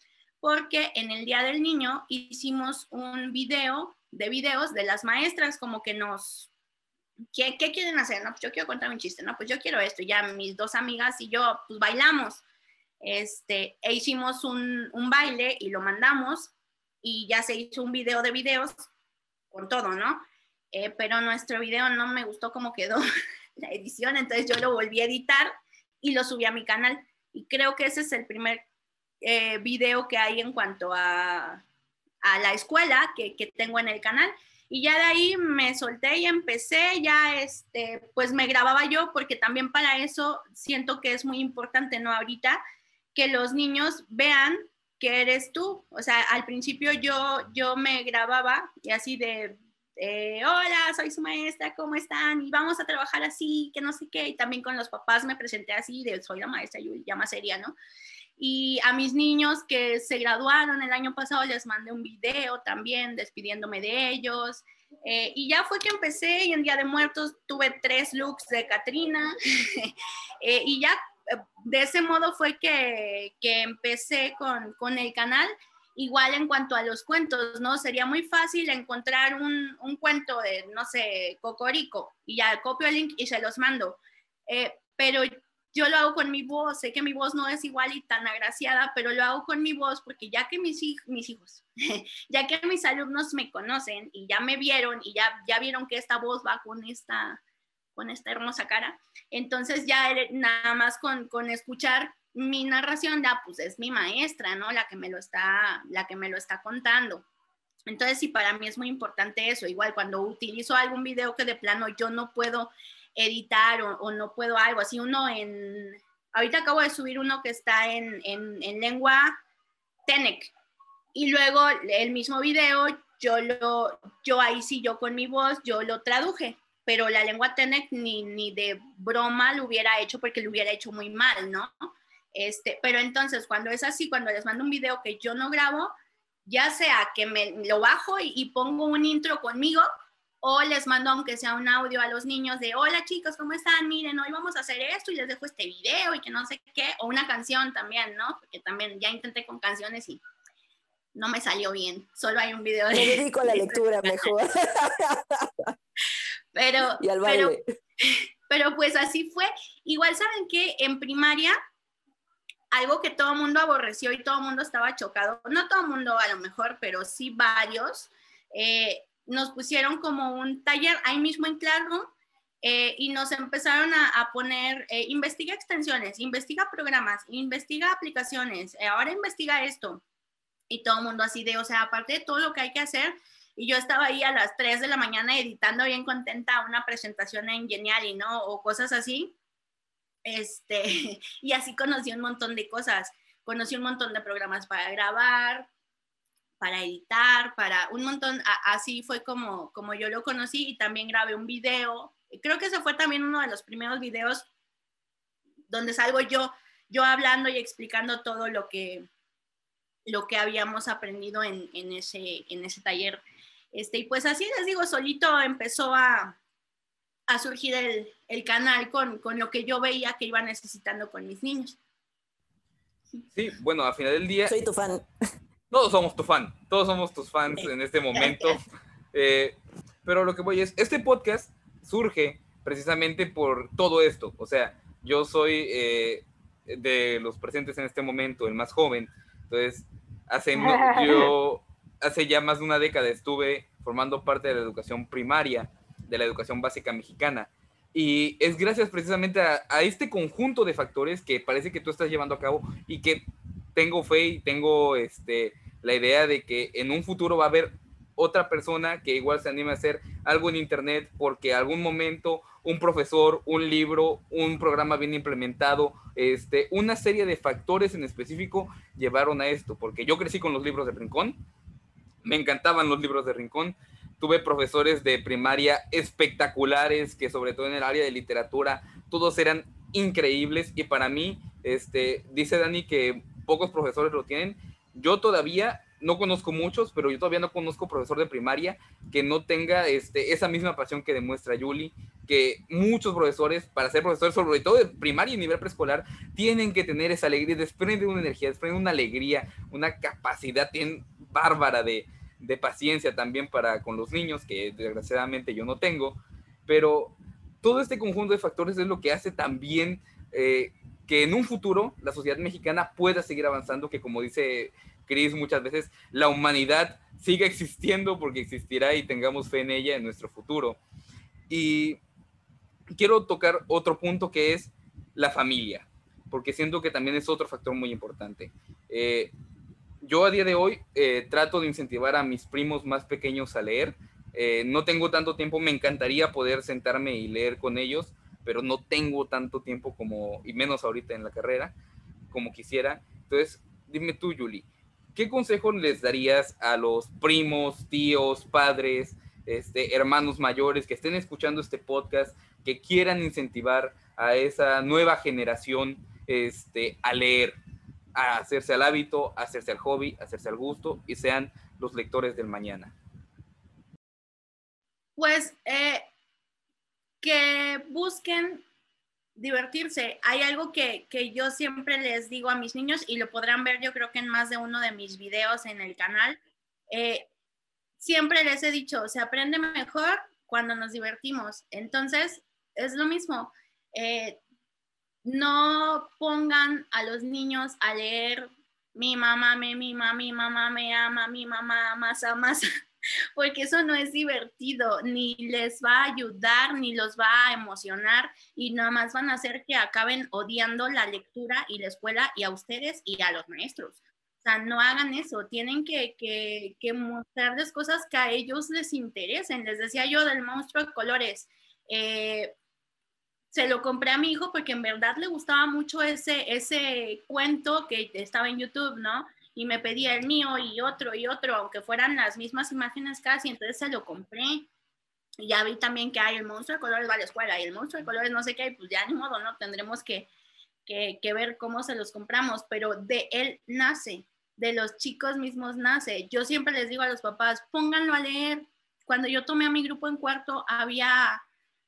porque en el Día del Niño hicimos un video de videos de las maestras, como que nos ¿qué, quieren hacer? No, pues yo quiero contar un chiste, no, pues yo quiero esto. ya mis dos amigas y yo, pues bailamos. Este, e hicimos un, un baile y lo mandamos y ya se hizo un video de videos con todo, ¿no? Eh, pero nuestro video no me gustó cómo quedó la edición, entonces yo lo volví a editar y lo subí a mi canal. Y creo que ese es el primer eh, video que hay en cuanto a, a la escuela que, que tengo en el canal. Y ya de ahí me solté y empecé, ya este, pues me grababa yo, porque también para eso siento que es muy importante, ¿no? Ahorita que los niños vean que eres tú. O sea, al principio yo, yo me grababa y así de, hola, soy su maestra, ¿cómo están? Y vamos a trabajar así, que no sé qué. Y también con los papás me presenté así de, soy la maestra, yo ya más seria, ¿no? Y a mis niños que se graduaron el año pasado les mandé un video también despidiéndome de ellos. Eh, y ya fue que empecé y en Día de Muertos tuve tres looks de Katrina. Eh, y ya eh, de ese modo fue que, que empecé con, con, el canal. Igual en cuanto a los cuentos, ¿no? Sería muy fácil encontrar un, un cuento de, no sé, Cocorico y ya copio el link y se los mando. pero yo lo hago con mi voz, sé que mi voz no es igual y tan agraciada, pero lo hago con mi voz porque ya que mis, mis hijos, ya que mis alumnos me conocen y ya me vieron y ya, ya vieron que esta voz va con esta, con esta hermosa cara, entonces ya nada más con, con escuchar mi narración, ya pues es mi maestra, ¿no? La que me lo está, la que me lo está contando. Entonces, sí, para mí es muy importante eso. Igual cuando utilizo algún video que de plano yo no puedo editar o, no puedo algo, así uno en, ahorita acabo de subir uno que está en, en, lengua Tenec y luego el mismo video yo lo, yo ahí sí, yo con mi voz, yo lo traduje, pero la lengua Tenec ni, ni de broma lo hubiera hecho porque lo hubiera hecho muy mal, ¿no? Este, pero entonces cuando es así, cuando les mando un video que yo no grabo, ya sea que me lo bajo y, y pongo un intro conmigo o les mando aunque sea un audio a los niños de hola chicos, ¿cómo están? Miren, hoy vamos a hacer esto y les dejo este video y que no sé qué, o una canción también, ¿no? Porque también ya intenté con canciones y no me salió bien, solo hay un video de... Me dedico a la lectura mejor. pero, y al pero, pero pues así fue. Igual saben que en primaria algo que todo el mundo aborreció y todo el mundo estaba chocado, no todo el mundo a lo mejor, pero sí varios, eh, nos pusieron como un taller ahí mismo en Classroom eh, y nos empezaron a, poner, eh, investiga extensiones, investiga programas, investiga aplicaciones, ahora investiga esto. Y todo el mundo así de, o sea, aparte de todo lo que hay que hacer, y yo estaba ahí a las 3 de la mañana editando bien contenta una presentación en Geniali, ¿no? O cosas así. Este, y así conocí un montón de cosas. Conocí un montón de programas para grabar, para editar, para un montón, así fue como, como yo lo conocí y también grabé un video. Creo que ese fue también uno de los primeros videos donde salgo yo, yo hablando y explicando todo lo que, lo que habíamos aprendido en, en ese, en ese taller. Este, y pues así les digo, solito empezó a, a surgir el, el canal con, con, lo que yo veía que iba necesitando con mis niños. Sí, bueno, a final del día... Soy tu fan todos somos tu fan, todos somos tus fans en este momento. Eh, pero lo que voy es, este podcast surge precisamente por todo esto. O sea, yo soy eh, de los presentes en este momento el más joven. Entonces, hace, yo, hace ya más de una década estuve formando parte de la educación primaria, de la educación básica mexicana. Y es gracias precisamente a, este conjunto de factores que parece que tú estás llevando a cabo y que tengo fe y tengo este, la idea de que en un futuro va a haber otra persona que igual se anime a hacer algo en Internet porque algún momento un profesor, un libro, un programa bien implementado, este, una serie de factores en específico llevaron a esto, porque yo crecí con los libros de Rincón, me encantaban los libros de Rincón, tuve profesores de primaria espectaculares que sobre todo en el área de literatura todos eran increíbles y para mí, este, dice Dani que pocos profesores lo tienen. Yo todavía no conozco muchos, pero yo todavía no conozco profesor de primaria que no tenga este, esa misma pasión que demuestra Yuli, que muchos profesores, para ser profesores, sobre todo de primaria y nivel preescolar, tienen que tener esa alegría, desprende una energía, desprende una alegría, una capacidad bien bárbara de, de paciencia también para con los niños, que desgraciadamente yo no tengo, pero todo este conjunto de factores es lo que hace también eh, que en un futuro la sociedad mexicana pueda seguir avanzando, que como dice Cris muchas veces, la humanidad siga existiendo porque existirá y tengamos fe en ella en nuestro futuro. Y quiero tocar otro punto que es la familia, porque siento que también es otro factor muy importante. Eh, yo a día de hoy eh, trato de incentivar a mis primos más pequeños a leer. Eh, no tengo tanto tiempo, me encantaría poder sentarme y leer con ellos, pero no tengo tanto tiempo como, y menos ahorita en la carrera, como quisiera. Entonces, dime tú, Julie, ¿qué consejo les darías a los primos, tíos, padres, este, hermanos mayores que estén escuchando este podcast, que quieran incentivar a esa nueva generación este, a leer? Hacerse al hábito, hacerse al hobby, hacerse al gusto y sean los lectores del mañana? Pues eh, que busquen divertirse. Hay algo que, que, yo siempre les digo a mis niños y lo podrán ver yo creo que en más de uno de mis videos en el canal. Eh, siempre les he dicho, se aprende mejor cuando nos divertimos. Entonces, es lo mismo. Eh, no pongan a los niños a leer mi mamá me mima, mi mamá me ama, mi mamá masa masa, porque eso no es divertido, ni les va a ayudar, ni los va a emocionar y nada más van a hacer que acaben odiando la lectura y la escuela y a ustedes y a los maestros. O sea, no hagan eso, tienen que, que, que mostrarles cosas que a ellos les interesen. Les decía yo del monstruo de colores. Eh, se lo compré a mi hijo porque en verdad le gustaba mucho ese, ese cuento que estaba en YouTube, ¿no? Y me pedía el mío y otro y otro, aunque fueran las mismas imágenes casi, entonces se lo compré. Y ya vi también que hay el monstruo de colores va a la escuela y el monstruo de colores no sé qué, pues ya ni modo, ¿no? Tendremos que, que ver cómo se los compramos, pero de él nace, de los chicos mismos nace. Yo siempre les digo a los papás, pónganlo a leer. Cuando yo tomé a mi grupo en cuarto, había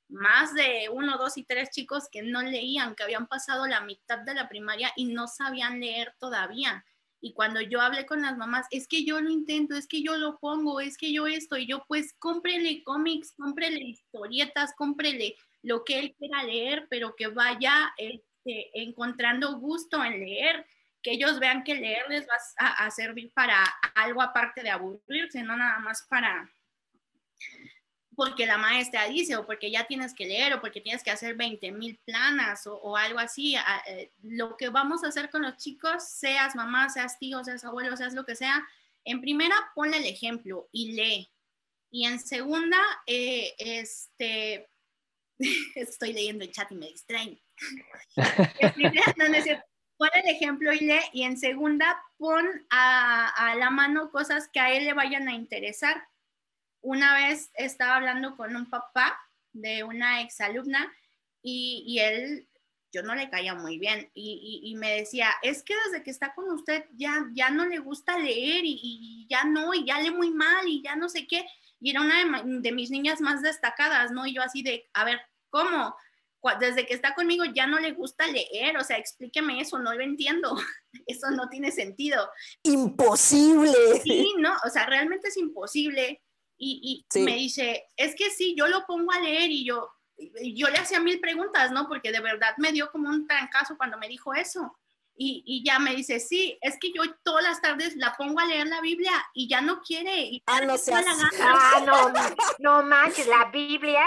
más de uno, dos y tres chicos que no leían, que habían pasado la mitad de la primaria y no sabían leer todavía. Y cuando yo hablé con las mamás, es que yo lo intento, es que yo lo pongo, es que yo esto, y yo pues cómprele cómics, cómprele historietas, cómprele lo que él quiera leer, pero que vaya este, encontrando gusto en leer, que ellos vean que leer les va a, a servir para algo aparte de aburrirse, no nada más para porque la maestra dice o porque ya tienes que leer o porque tienes que hacer 20 mil planas o, algo así. Eh, lo que vamos a hacer con los chicos, seas mamá, seas tío, seas abuelo, seas lo que sea, en primera ponle el ejemplo y lee. Y en segunda, eh, este, estoy leyendo el chat y me distraen. pon el ejemplo y lee. Y en segunda, pon a, a la mano cosas que a él le vayan a interesar una vez estaba hablando con un papá de una exalumna y, y él, yo no le caía muy bien y, y, me decía, es que desde que está con usted ya, ya no le gusta leer y, ya no, y ya lee muy mal y ya no sé qué. Y era una de, de mis niñas más destacadas, ¿no? Y yo así de, a ver, ¿cómo? desde que está conmigo ya no le gusta leer, o sea, explíqueme eso, no lo entiendo, eso no tiene sentido. Imposible. Sí, no, o sea, realmente es imposible y, me dice, es que sí, yo lo pongo a leer y yo, yo le hacía mil preguntas, ¿no? Porque de verdad me dio como un trancazo cuando me dijo eso. Y, y, ya me dice, sí, es que yo todas las tardes la pongo a leer la Biblia y ya no quiere. Y ah, no seas... Ah, no, no manches, la Biblia.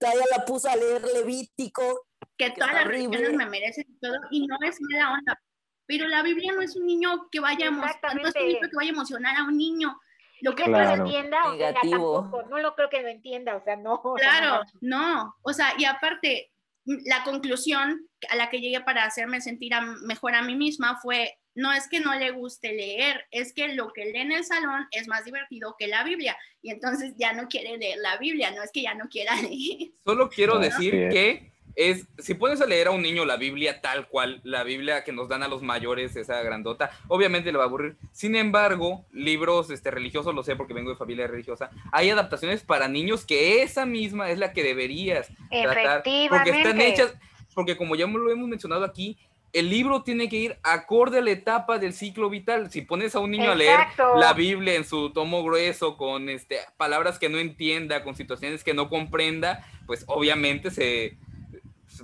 Ya la puso a leer Levítico. Que todas las religiones me merecen y todo, y no es mala onda. Pero la Biblia no es un niño que vaya, no es un libro que vaya a emocionar a un niño lo que no lo entienda, o sea, tampoco, no lo creo que lo entienda, o sea, no. Claro, no, o sea, y aparte, la conclusión a la que llegué para hacerme sentir mejor a mí misma fue, no es que no le guste leer, es que lo que lee en el salón es más divertido que la Biblia, y entonces ya no quiere leer la Biblia, no es que ya no quiera leer. Solo quiero decir que es, si pones a leer a un niño la Biblia tal cual, la Biblia que nos dan a los mayores, esa grandota, obviamente le va a aburrir. Sin embargo, libros este, religiosos, lo sé porque vengo de familia religiosa, hay adaptaciones para niños que esa misma es la que deberías tratar. Porque están hechas, porque como ya lo hemos mencionado aquí, el libro tiene que ir acorde a la etapa del ciclo vital. Si pones a un niño a leer la Biblia en su tomo grueso, con este, palabras que no entienda, con situaciones que no comprenda, pues obviamente se,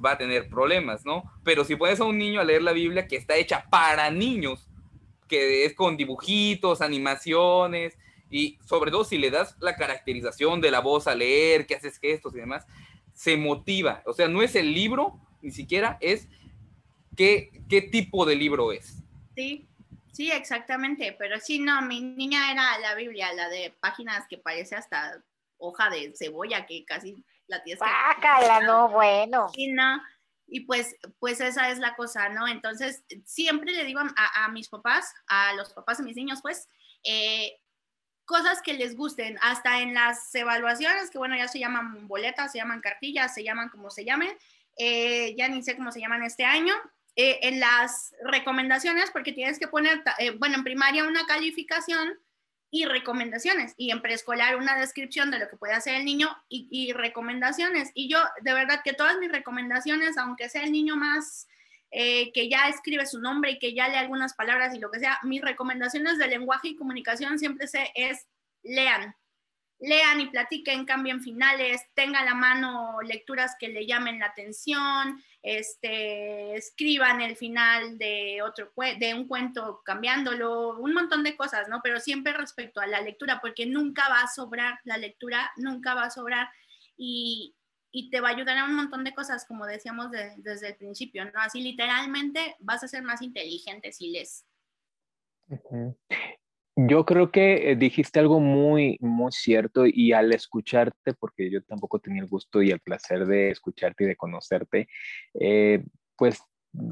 va a tener problemas, ¿no? Pero si pones a un niño a leer la Biblia que está hecha para niños, que es con dibujitos, animaciones, y sobre todo si le das la caracterización de la voz a leer, que haces gestos y demás, se motiva. O sea, no es el libro, ni siquiera es qué, qué tipo de libro es. Sí, sí, exactamente. Pero sí, no, mi niña era la Biblia, la de páginas que parece hasta hoja de cebolla, que casi la tienes Bácala, no, bueno. Y no, y pues, pues esa es la cosa, ¿no? Entonces, siempre le digo a, mis papás, a los papás de mis niños, pues, eh, cosas que les gusten, hasta en las evaluaciones, que bueno, ya se llaman boletas, se llaman cartillas, se llaman como se llamen, eh, ya ni sé cómo se llaman este año, eh, en las recomendaciones, porque tienes que poner, bueno, en primaria una calificación, y recomendaciones. Y en preescolar una descripción de lo que puede hacer el niño y, recomendaciones. Y yo, de verdad, que todas mis recomendaciones, aunque sea el niño más eh, que ya escribe su nombre y que ya lee algunas palabras y lo que sea, mis recomendaciones de lenguaje y comunicación siempre sé es lean. Lean y platiquen, cambien finales, tengan a la mano lecturas que le llamen la atención, este, escriban el final de, otro, de un cuento cambiándolo, un montón de cosas, ¿no? Pero siempre respecto a la lectura, porque nunca va a sobrar, la lectura nunca va a sobrar y, y te va a ayudar a un montón de cosas, como decíamos desde el principio, ¿no? Así literalmente vas a ser más inteligente si lees. Yo creo que eh, dijiste algo muy, muy cierto y al escucharte, porque yo tampoco tenía el gusto y el placer de escucharte y de conocerte, eh, pues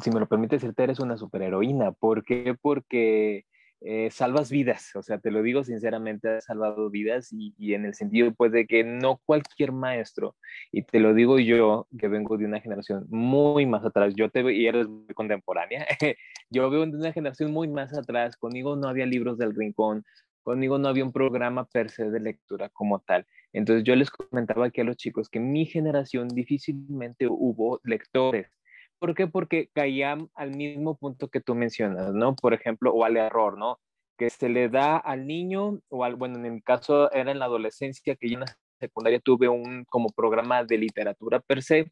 si me lo permites decirte, eres una superheroína. ¿Por qué? Porque eh, salvas vidas, o sea, te lo digo sinceramente, has salvado vidas y, en el sentido pues de que no cualquier maestro, y te lo digo yo, que vengo de una generación muy más atrás, yo te y eres muy contemporánea, yo veo de una generación muy más atrás, conmigo no había libros del rincón, conmigo no había un programa per se de lectura como tal. Entonces yo les comentaba aquí a los chicos que mi generación difícilmente hubo lectores ¿Por qué? Porque caían al mismo punto que tú mencionas, ¿no? Por ejemplo, o al error, ¿no? Que se le da al niño, o al, bueno, en mi caso era en la adolescencia, que yo en la secundaria tuve un como programa de literatura per se,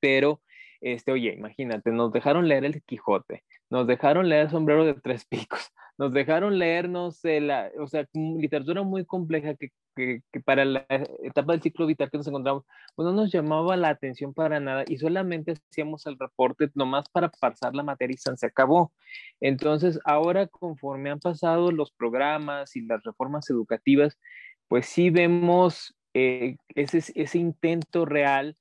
pero, este, oye, imagínate, nos dejaron leer el Quijote, nos dejaron leer Sombrero de Tres Picos, nos dejaron leer, no sé, la, o sea, literatura muy compleja que, que, para la etapa del ciclo vital que nos encontramos, pues no nos llamaba la atención para nada y solamente hacíamos el reporte nomás para pasar la materia y se acabó. Entonces, ahora conforme han pasado los programas y las reformas educativas, pues sí vemos eh, ese, ese intento real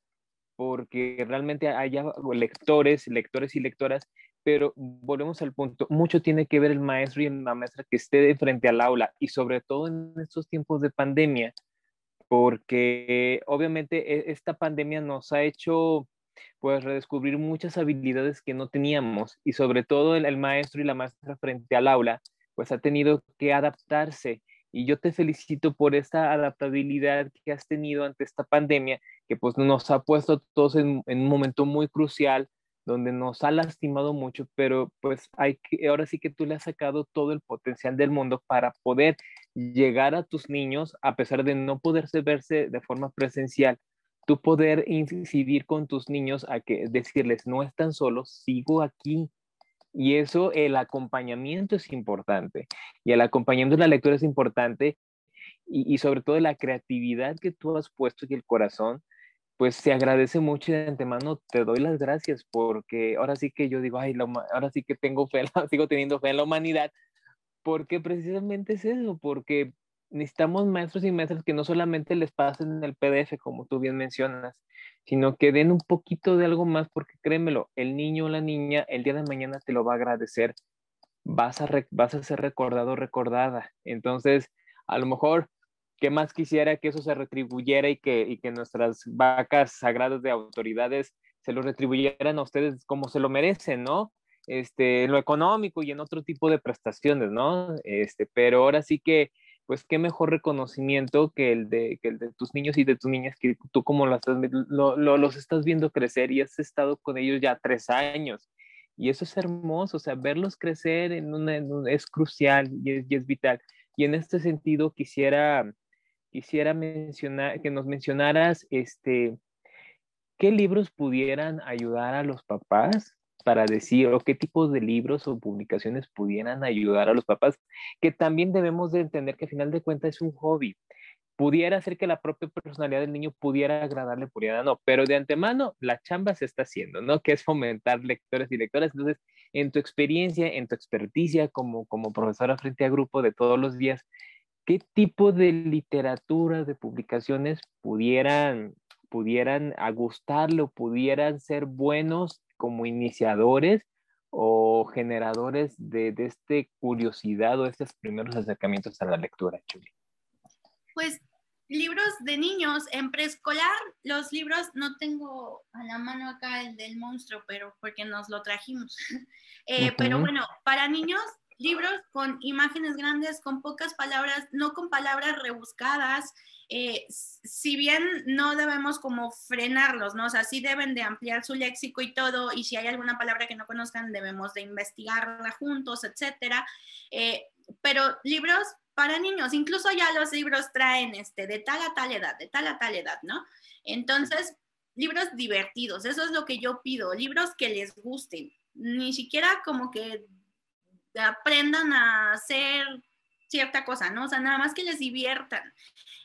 porque realmente haya lectores, lectores y lectoras pero volvemos al punto, mucho tiene que ver el maestro y la maestra que esté de frente al aula y sobre todo en estos tiempos de pandemia, porque obviamente e, esta pandemia nos ha hecho pues redescubrir muchas habilidades que no teníamos y sobre todo el, maestro y la maestra frente al aula pues ha tenido que adaptarse y yo te felicito por esta adaptabilidad que has tenido ante esta pandemia que pues nos ha puesto todos en un momento muy crucial donde nos ha lastimado mucho, pero pues hay que, ahora sí que tú le has sacado todo el potencial del mundo para poder llegar a tus niños, a pesar de no poderse verse de forma presencial, tú poder incidir con tus niños a que decirles, no están solos, sigo aquí. Y eso, el acompañamiento es importante. Y el acompañamiento de la lectura es importante. Y, y sobre todo la creatividad que tú has puesto y el corazón pues se agradece mucho y de antemano te doy las gracias porque ahora sí que yo digo, ay, ahora sí que tengo fe, sigo teniendo fe en la humanidad, porque precisamente es eso, porque necesitamos maestros y maestras que no solamente les pasen el PDF, como tú bien mencionas, sino que den un poquito de algo más, porque créemelo, el niño o la niña el día de mañana te lo va a agradecer, vas a, vas a ser recordado recordada. Entonces, a lo mejor ¿qué más quisiera que eso se retribuyera y que, y que nuestras vacas sagradas de autoridades se lo retribuyeran a ustedes como se lo merecen, ¿no? Este, en lo económico y en otro tipo de prestaciones, ¿no? Este, pero ahora sí que, pues qué mejor reconocimiento que el de, que el de tus niños y de tus niñas, que tú como lo estás, lo, los estás viendo crecer y has estado con ellos ya tres años. Y eso es hermoso, o sea, verlos crecer en una, es crucial y es, y es, vital. Y en este sentido quisiera, quisiera mencionar, que nos mencionaras, este, ¿qué libros pudieran ayudar a los papás para decir o qué tipos de libros o publicaciones pudieran ayudar a los papás, que también debemos de entender que al final de cuentas es un hobby. Pudiera ser que la propia personalidad del niño pudiera agradarle, pudiera no, pero de antemano la chamba se está haciendo, ¿no? Que es fomentar lectores y lectoras. Entonces, en tu experiencia, en tu experticia como, como profesora frente a grupo de todos los días, ¿qué tipo de literatura, de publicaciones pudieran, pudieran gustarle o pudieran ser buenos como iniciadores o generadores de, de este curiosidad o estos primeros acercamientos a la lectura, Chuli? Pues libros de niños en preescolar, los libros, no tengo a la mano acá el del monstruo, pero porque nos lo trajimos. Eh, pero bueno, para niños, libros con imágenes grandes, con pocas palabras, no con palabras rebuscadas, eh, si bien no debemos como frenarlos, ¿no? O sea, sí deben de ampliar su léxico y todo, y si hay alguna palabra que no conozcan, debemos de investigarla juntos, etcétera. Eh, pero libros para niños, incluso ya los libros traen este, de tal a tal edad, de tal a tal edad, ¿no? Entonces, libros divertidos, eso es lo que yo pido, libros que les gusten, ni siquiera como que aprendan a hacer cierta cosa, ¿no? O sea, nada más que les diviertan.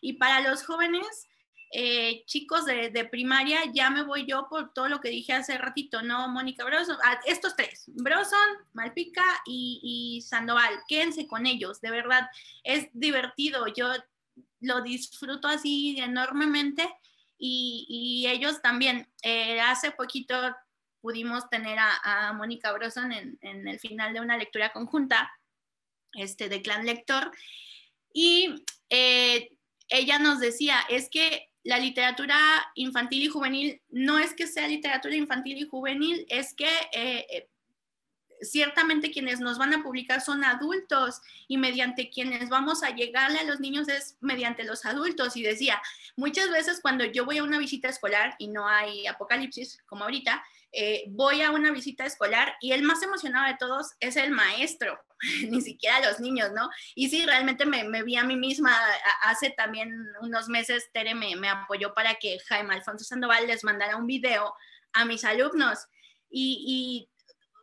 Y para los jóvenes, eh, chicos de, primaria, ya me voy yo por todo lo que dije hace ratito, ¿no? Mónica Broson, ah, estos tres, Broson, Malpica y, Sandoval, quédense con ellos, de verdad, es divertido, yo lo disfruto así enormemente y, ellos también. Eh, hace poquito pudimos tener a, Mónica Broson en, en el final de una lectura conjunta este, de Clan Lector. Y eh, ella nos decía, es que la literatura infantil y juvenil no es que sea literatura infantil y juvenil, es que eh, eh, ciertamente quienes nos van a publicar son adultos y mediante quienes vamos a llegarle a los niños es mediante los adultos. Y decía, muchas veces cuando yo voy a una visita escolar y no hay apocalipsis como ahorita, eh, voy a una visita escolar y el más emocionado de todos es el maestro, ni siquiera los niños, ¿no? Y sí, realmente me, vi a mí misma, hace también unos meses Tere me, me, apoyó para que Jaime Alfonso Sandoval les mandara un video a mis alumnos y, y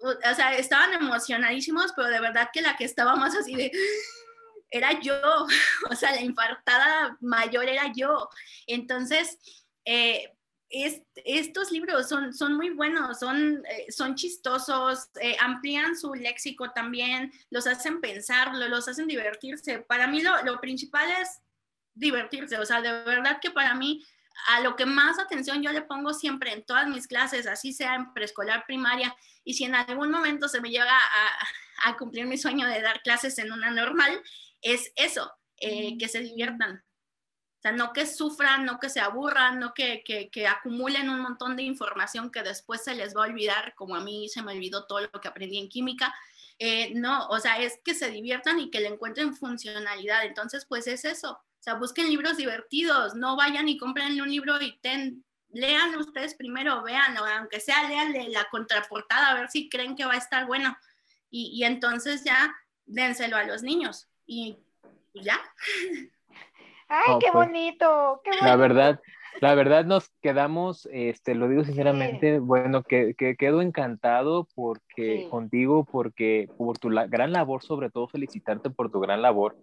o sea, estaban emocionadísimos, pero de verdad que la que estaba más así de era yo, o sea, la infartada mayor era yo. Entonces, eh, estos libros son, son muy buenos, son, eh, son chistosos, eh, amplían su léxico también, los hacen pensar, los hacen divertirse. Para mí lo, lo, principal es divertirse, o sea, de verdad que para mí a lo que más atención yo le pongo siempre en todas mis clases, así sea en preescolar, primaria, y si en algún momento se me llega a, a cumplir mi sueño de dar clases en una normal, es eso, eh, que se diviertan sea, no que sufran, no que se aburran, no que, que, acumulen un montón de información que después se les va a olvidar, como a mí se me olvidó todo lo que aprendí en química. Eh, no, o sea, es que se diviertan y que le encuentren funcionalidad. Entonces, pues es eso. O sea, busquen libros divertidos, no vayan y compren un libro y ten, lean ustedes primero, vean, aunque sea, lean la contraportada, a ver si creen que va a estar bueno. Y, y entonces ya dénselo a los niños. Y ya. Ay, qué, pues, bonito, qué bonito. La verdad, la verdad nos quedamos, este, lo digo sinceramente, bueno, que, que, quedo encantado porque contigo, porque por tu gran labor, sobre todo felicitarte por tu gran labor,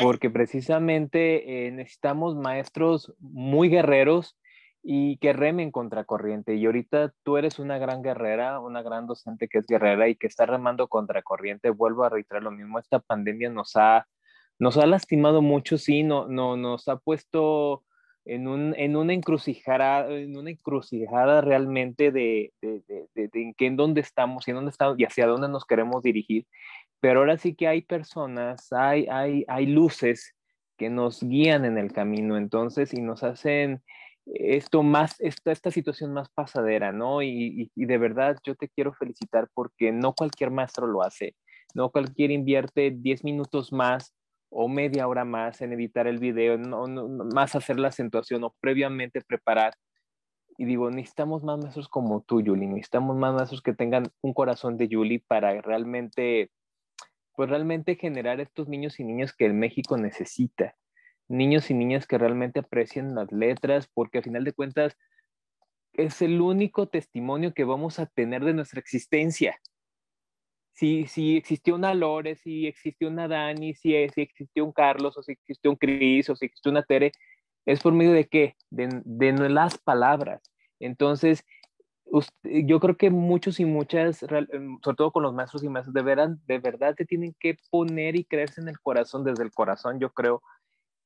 porque precisamente eh, necesitamos maestros muy guerreros y que remen contracorriente. Y ahorita tú eres una gran guerrera, una gran docente que es guerrera y que está remando contracorriente. Vuelvo a reiterar lo mismo, esta pandemia nos ha nos ha lastimado mucho, sí, no, no, nos ha puesto en, un, en, una encrucijada, en una encrucijada realmente de, de, de, en, qué, en dónde estamos y, en dónde estamos y hacia dónde nos queremos dirigir. Pero ahora sí que hay personas, hay, hay, hay luces que nos guían en el camino, entonces, y nos hacen esto más, esta, esta situación más pasadera, ¿no? Y, y, de verdad yo te quiero felicitar porque no cualquier maestro lo hace, no cualquier invierte 10 minutos más o media hora más en editar el video, no, más hacer la acentuación o previamente preparar. Y digo, necesitamos más maestros como tú, Yuli, necesitamos más maestros que tengan un corazón de Yuli para realmente, pues realmente generar estos niños y niñas que el México necesita niños y niñas que realmente aprecien las letras, porque al final de cuentas es el único testimonio que vamos a tener de nuestra existencia. Si, si existió una Lore, si existió una Dani, si, si existió un Carlos, o si existió un Cris, o si existió una Tere, es por medio de qué? De, de las palabras. Entonces, yo creo que muchos y muchas, em, sobre todo con los maestros y maestros, de, verdad, de verdad te tienen que poner y creerse en el corazón, desde el corazón, yo creo,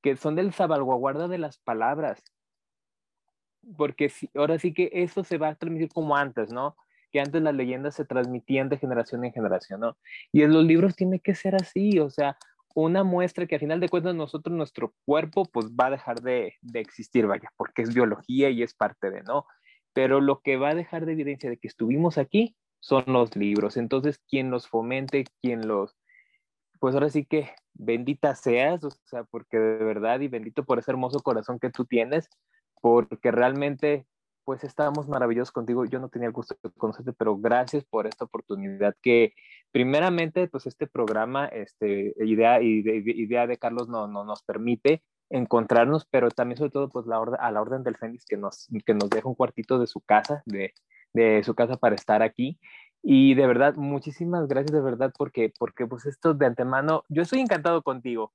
que son del salvaguarda de las palabras. Porque ahora sí que eso se va a transmitir como antes, ¿no? Que antes las leyendas se transmitían de generación en generación, ¿no? Y en los libros tiene que ser así, o sea, una muestra que al final de cuentas nosotros, nuestro cuerpo, pues va a dejar de, de existir, vaya, porque es biología y es parte de, ¿no? Pero lo que va a dejar de evidencia de que estuvimos aquí son los libros. Entonces, quien los fomente, quien los, pues ahora sí que bendita seas, o sea, porque de verdad y bendito por ese hermoso corazón que tú tienes, porque realmente pues estamos maravillosos contigo. Yo no tenía el gusto de conocerte, pero gracias por esta oportunidad que primeramente pues este programa, este, idea, idea de Carlos no, no nos permite encontrarnos, pero también sobre todo pues la orden, a la orden del Fénix que nos, que nos deja un cuartito de su casa, de, de su casa para estar aquí y de verdad, muchísimas gracias de verdad porque, porque pues esto de antemano, yo estoy encantado contigo.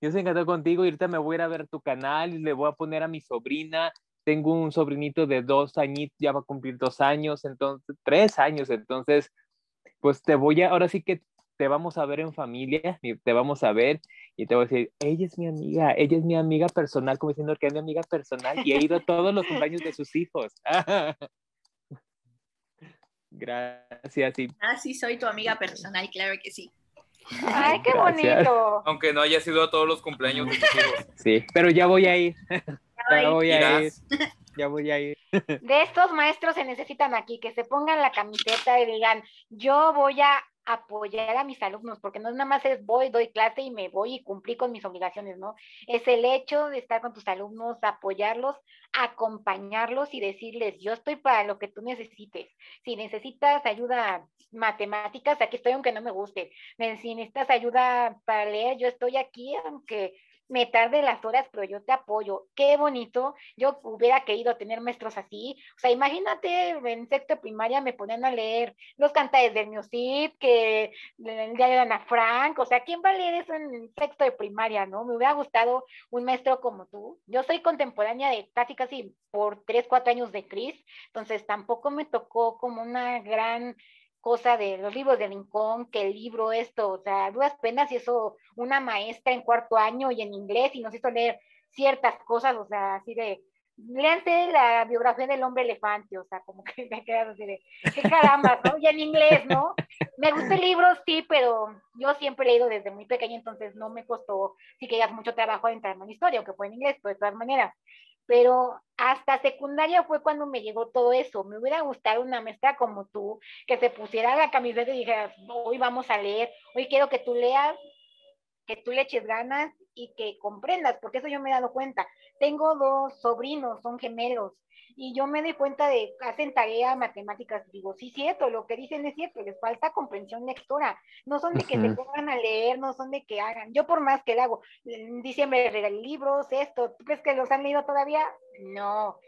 Yo estoy encantado contigo y ahorita me voy a ir a ver tu canal y le voy a poner a mi sobrina. Tengo un sobrinito de dos añitos, ya va a cumplir dos años, entonces, tres años. Entonces, pues te voy a, ahora sí que te vamos a ver en familia, te vamos a ver y te voy a decir, ella es mi amiga, ella es mi amiga personal, como diciendo que es mi amiga personal y he ido a todos los cumpleaños de sus hijos. Gracias. Sí. Ah, sí, soy tu amiga personal, claro que sí. Ay, qué bonito. Aunque no haya sido a todos los cumpleaños de tus hijos. Sí, pero ya voy a ir. Ya voy a ir. Ya voy a ir. De estos maestros se necesitan aquí, que se pongan la camiseta y digan, yo voy a apoyar a mis alumnos, porque no es nada más es voy, doy clase y me voy y cumplí con mis obligaciones, ¿no? Es el hecho de estar con tus alumnos, apoyarlos, acompañarlos y decirles, yo estoy para lo que tú necesites. Si necesitas ayuda matemáticas, aquí estoy aunque no me guste. Si necesitas ayuda para leer, yo estoy aquí aunque me tarde las horas, pero yo te apoyo. Qué bonito. Yo hubiera querido tener maestros así. O sea, imagínate, en sexto primaria me ponen a leer los cantares del Music, que el diario de Ana Frank. O sea, ¿quién va a leer eso en sexto de primaria, no? Me hubiera gustado un maestro como tú. Yo soy contemporánea de casi, casi por tres, cuatro años de Cris, entonces tampoco me tocó como una gran cosa de los libros de Lincoln, que el libro esto, o sea, dudas penas eso una maestra en cuarto año y en inglés y nos hizo leer ciertas cosas, o sea, así de, léanse la biografía del hombre elefante, o sea, como que me quedado así de, qué caramba, ¿no? Y en inglés, ¿no? Me gusta el libro, sí, pero yo siempre he leído desde muy pequeña, entonces no me costó, sí que ya mucho trabajo entrar en la historia, aunque fue en inglés, pero de todas maneras pero hasta secundaria fue cuando me llegó todo eso. Me hubiera gustado una maestra como tú, que se pusiera la camiseta y dijera, hoy vamos a leer, hoy quiero que tú leas, que tú le eches ganas y que comprendas, porque eso yo me he dado cuenta. Tengo dos sobrinos, son gemelos, y yo me doy cuenta de, hacen tarea, matemáticas, digo, sí, cierto, lo que dicen es cierto, les falta comprensión lectora, no son de que se pongan a leer, no son de que hagan, yo por más que le hago, en diciembre regalé libros, esto, ¿tú crees que los han leído todavía? No,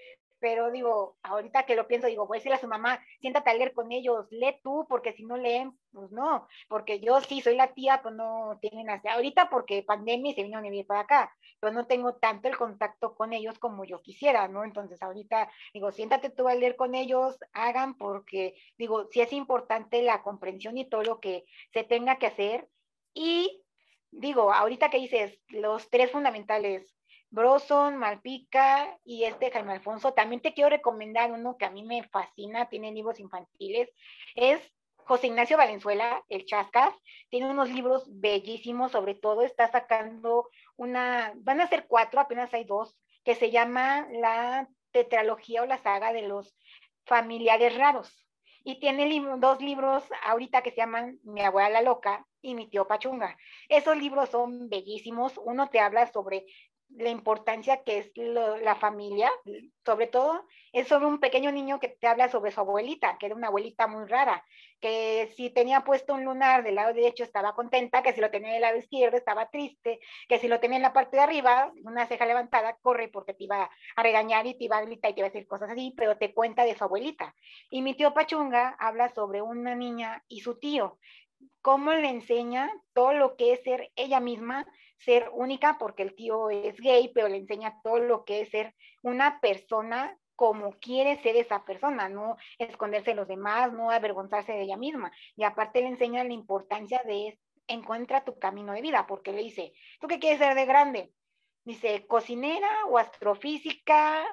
pero digo, ahorita que lo pienso, digo, voy a decirle a su mamá, siéntate a leer con ellos, lee tú, porque si no leen, pues no, porque yo sí soy la tía, pues no tienen así, ahorita porque pandemia se vino a vivir para acá, pero no tengo tanto el contacto con ellos como yo quisiera, ¿no? Entonces ahorita digo, siéntate tú a leer con ellos, hagan, porque digo, sí es importante la comprensión y todo lo que se tenga que hacer, y digo, ahorita que dices, los tres fundamentales, Broson, Malpica y este Jaime Alfonso. También te quiero recomendar uno que a mí me fascina, tiene libros infantiles, es José Ignacio Valenzuela, el Chascas, tiene unos libros bellísimos, sobre todo está sacando una, van a ser cuatro, apenas hay dos, que se llama la tetralogía o la saga de los familiares raros. Y tiene dos libros ahorita que se llaman Mi abuela la loca y Mi tío Pachunga. Esos libros son bellísimos. Uno te habla sobre la importancia que es la familia, sobre todo es sobre un pequeño niño que te habla sobre su abuelita, que era una abuelita muy rara, que si tenía puesto un lunar del lado derecho estaba contenta, que si lo tenía del lado izquierdo estaba triste, que si lo tenía en la parte de arriba, una ceja levantada, corre porque te iba a regañar y te iba a gritar y te iba a decir cosas así, pero te cuenta de su abuelita. Y mi tío Pachunga habla sobre una niña y su tío, cómo le enseña todo lo que es ser ella misma ser única porque el tío es gay, pero le enseña todo lo que es ser una persona como quiere ser esa persona, no esconderse de los demás, no avergonzarse de ella misma. Y aparte le enseña la importancia de encuentra tu camino de vida, porque le dice, ¿tú qué quieres ser de grande? Dice, cocinera o astrofísica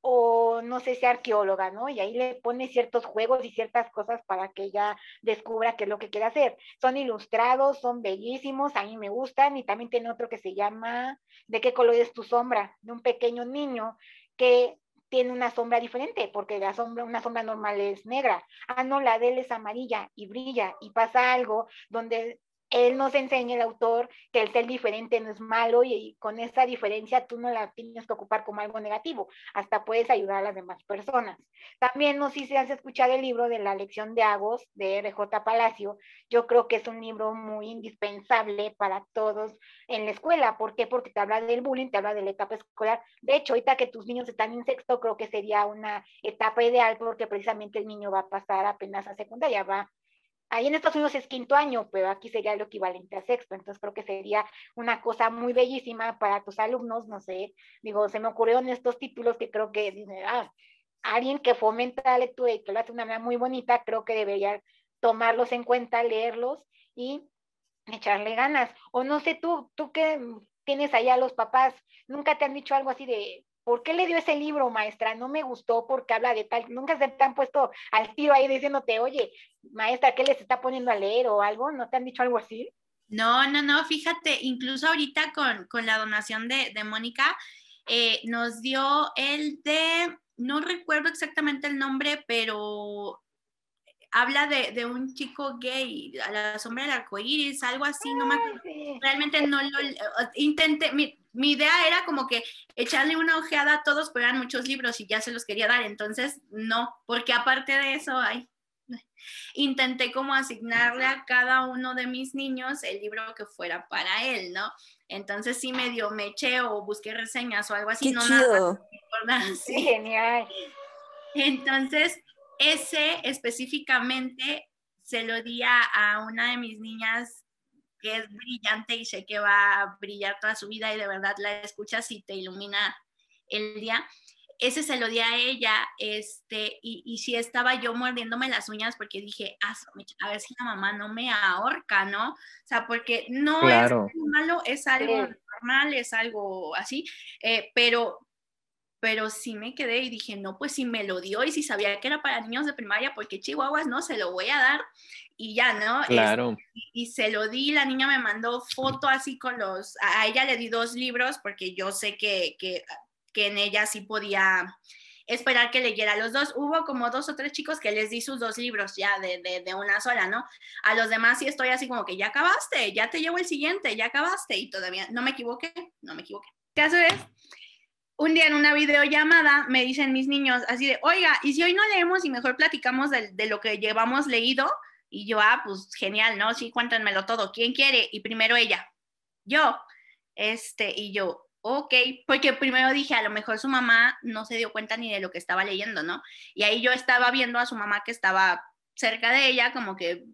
o no sé si arqueóloga, ¿no? Y ahí le pone ciertos juegos y ciertas cosas para que ella descubra qué es lo que quiere hacer. Son ilustrados, son bellísimos, a mí me gustan y también tiene otro que se llama ¿De qué color es tu sombra? De un pequeño niño que tiene una sombra diferente, porque la sombra, una sombra normal es negra. Ah, no, la de él es amarilla y brilla y pasa algo donde él nos enseña, el autor, que el ser diferente no es malo y, con esa diferencia tú no la tienes que ocupar como algo negativo, hasta puedes ayudar a las demás personas. También no sé si has escuchado el libro de la lección de Agos de RJ Palacio, yo creo que es un libro muy indispensable para todos en la escuela. ¿Por qué? Porque te habla del bullying, te habla de la etapa escolar. De hecho, ahorita que tus niños están en sexto, creo que sería una etapa ideal porque precisamente el niño va a pasar apenas a secundaria, va Ahí en Estados Unidos es quinto año, pero aquí sería lo equivalente a sexto, entonces creo que sería una cosa muy bellísima para tus alumnos, no sé, digo, se me ocurrieron estos títulos que creo que, ah, alguien que fomenta la lectura y que lo hace de una manera muy bonita, creo que debería tomarlos en cuenta, leerlos y echarle ganas. O no sé tú, tú que tienes allá los papás, nunca te han dicho algo así de, ¿por qué le dio ese libro, maestra? No me gustó porque habla de tal, nunca se te han puesto al tiro ahí diciéndote, oye, maestra, ¿qué les está poniendo a leer o algo? ¿No te han dicho algo así? No, no, no, fíjate, incluso ahorita con, la donación de, Mónica, eh, nos dio el de, no recuerdo exactamente el nombre, pero habla de, un chico gay, a la sombra del arco iris, algo así, no me acuerdo. Realmente no lo intenté, mi, mi, idea era como que echarle una ojeada a todos, pero eran muchos libros y ya se los quería dar, entonces no, porque aparte de eso, ay, intenté como asignarle a cada uno de mis niños el libro que fuera para él, ¿no? Entonces sí medio me eché o busqué reseñas o algo así, no nada. Genial. Entonces, ese específicamente se lo di a, una de mis niñas que es brillante y sé que va a brillar toda su vida y de verdad la escuchas y te ilumina el día. Ese se lo di a ella, este, y, y sí estaba yo mordiéndome las uñas porque dije, ah, a ver si la mamá no me ahorca, ¿no? O sea, porque no es malo, es algo normal, es algo así, eh, pero pero sí me quedé y dije, no, pues si me lo dio y si sabía que era para niños de primaria, porque Chihuahuas no, se lo voy a dar y ya, ¿no? Claro. y, se lo di, la niña me mandó foto así con los, a ella le di dos libros porque yo sé que, que, que en ella sí podía esperar que leyera los dos. Hubo como dos o tres chicos que les di sus dos libros ya de, de, de, una sola, ¿no? A los demás sí estoy así como que ya acabaste, ya te llevo el siguiente, ya acabaste y todavía no me equivoqué, no me equivoqué. ¿Qué haces? Un día en una videollamada me dicen mis niños así de, oiga, ¿y si hoy no leemos y mejor platicamos de, lo que llevamos leído? Y yo, ah, pues genial, ¿no? Sí, cuéntenmelo todo. ¿Quién quiere? Y primero ella. Yo. Este, y yo, ok, porque primero dije, a lo mejor su mamá no se dio cuenta ni de lo que estaba leyendo, ¿no? Y ahí yo estaba viendo a su mamá que estaba cerca de ella, como que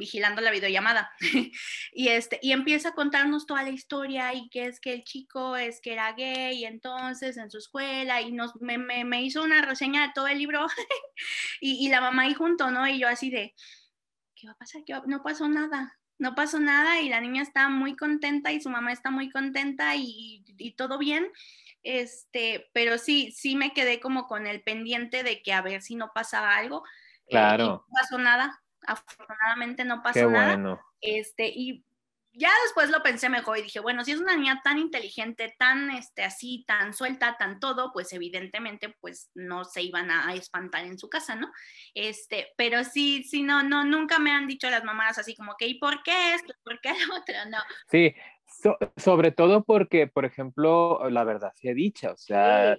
vigilando la videollamada. y, este, y empieza a contarnos toda la historia y que es que el chico es que era gay y entonces en su escuela y nos, me, me, hizo una reseña de todo el libro y, y, la mamá ahí junto, ¿no? Y yo así de, ¿qué va a pasar? No pasó nada. No pasó nada y la niña está muy contenta y su mamá está muy contenta y, y todo bien este, pero sí, sí me quedé como con el pendiente de que a ver si no pasaba algo. Eh, claro. no pasó nada, afortunadamente no pasó nada. Este, y ya después lo pensé mejor y dije, bueno, si es una niña tan inteligente, tan este, así, tan suelta, tan todo, pues evidentemente pues no se iban a, espantar en su casa, ¿no? Este, pero sí, sí, no, no, nunca me han dicho las mamás así como que, ¿y por qué esto? ¿Por qué lo otro? No. Sí, sobre todo porque, por ejemplo, la verdad se ha dicha, o sea,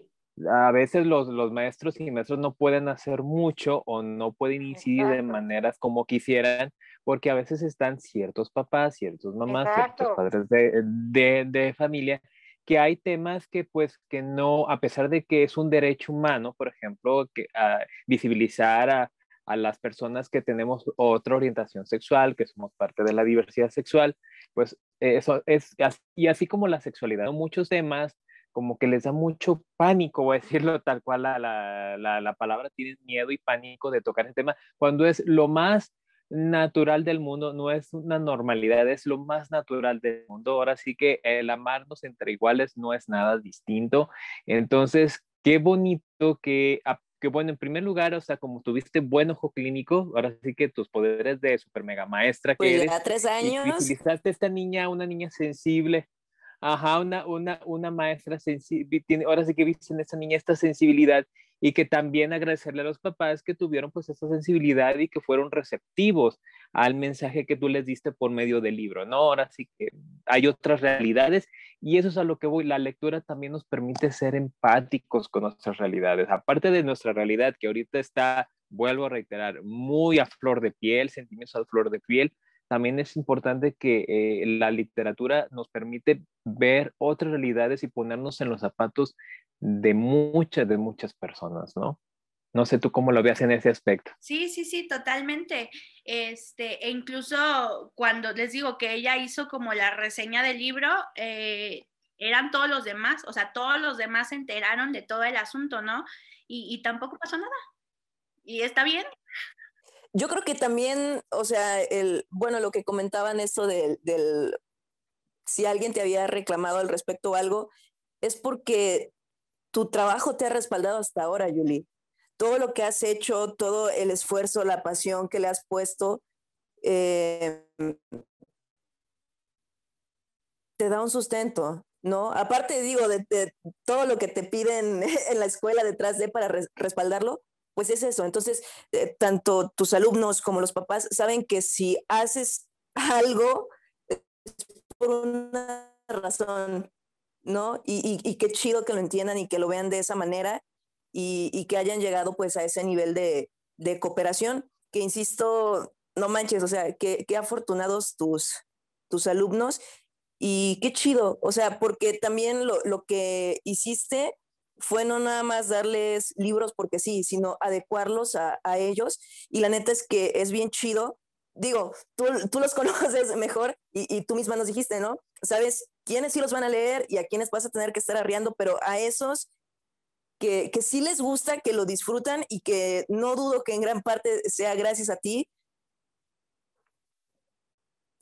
a veces los, los, maestros y maestros no pueden hacer mucho o no pueden incidir de maneras como quisieran, porque a veces están ciertos papás, ciertos mamás, ciertos padres de, de, de, familia, que hay temas que pues que no, a pesar de que es un derecho humano, por ejemplo, que a, visibilizar a, a las personas que tenemos otra orientación sexual, que somos parte de la diversidad sexual, pues eso es, y así como la sexualidad, muchos temas como que les da mucho pánico, voy a decirlo tal cual la, la, la, palabra, tienen miedo y pánico de tocar ese tema, cuando es lo más natural del mundo, no es una normalidad, es lo más natural del mundo. Ahora sí que el amarnos entre iguales no es nada distinto. Entonces, qué bonito que, que bueno, en primer lugar, o sea, como tuviste buen ojo clínico, ahora sí que tus poderes de super mega maestra que pues eres, ya tres años. utilizaste esta niña, una niña sensible, Ajá, una, una, una maestra sensible, ahora sí que viste en esa niña esta sensibilidad y que también agradecerle a los papás que tuvieron pues esa sensibilidad y que fueron receptivos al mensaje que tú les diste por medio del libro, ¿no? Ahora sí que hay otras realidades y eso es a lo que voy, la lectura también nos permite ser empáticos con nuestras realidades, aparte de nuestra realidad que ahorita está, vuelvo a reiterar, muy a flor de piel, sentimientos a flor de piel, también es importante que eh, la literatura nos permite ver otras realidades y ponernos en los zapatos de muchas, de muchas personas, ¿no? No sé tú cómo lo veas en ese aspecto. Sí, sí, sí, totalmente. Este, e incluso cuando les digo que ella hizo como la reseña del libro, eh, eran todos los demás, o sea, todos los demás se enteraron de todo el asunto, ¿no? Y, y tampoco pasó nada. Y está bien. Yo creo que también, o sea, el, bueno, lo que comentaban esto del, si alguien te había reclamado al respecto o algo, es porque tu trabajo te ha respaldado hasta ahora, Julie. Todo lo que has hecho, todo el esfuerzo, la pasión que le has puesto, eh, te da un sustento, ¿no? Aparte, digo, de, todo lo que te piden en la escuela detrás de para respaldarlo, pues es eso. Entonces, eh, tanto tus alumnos como los papás saben que si haces algo es por una razón, ¿no? Y, qué chido que lo entiendan y que lo vean de esa manera y, que hayan llegado pues a ese nivel de, cooperación, que insisto, no manches, o sea, qué, afortunados tus, tus alumnos y qué chido, o sea, porque también lo, lo que hiciste fue no nada más darles libros porque sí, sino adecuarlos a, ellos. Y la neta es que es bien chido. Digo, tú, tú los conoces mejor y, tú misma nos dijiste, ¿no? Sabes quiénes sí los van a leer y a quiénes vas a tener que estar arriando, pero a esos que, que sí les gusta, que lo disfrutan y que no dudo que en gran parte sea gracias a ti.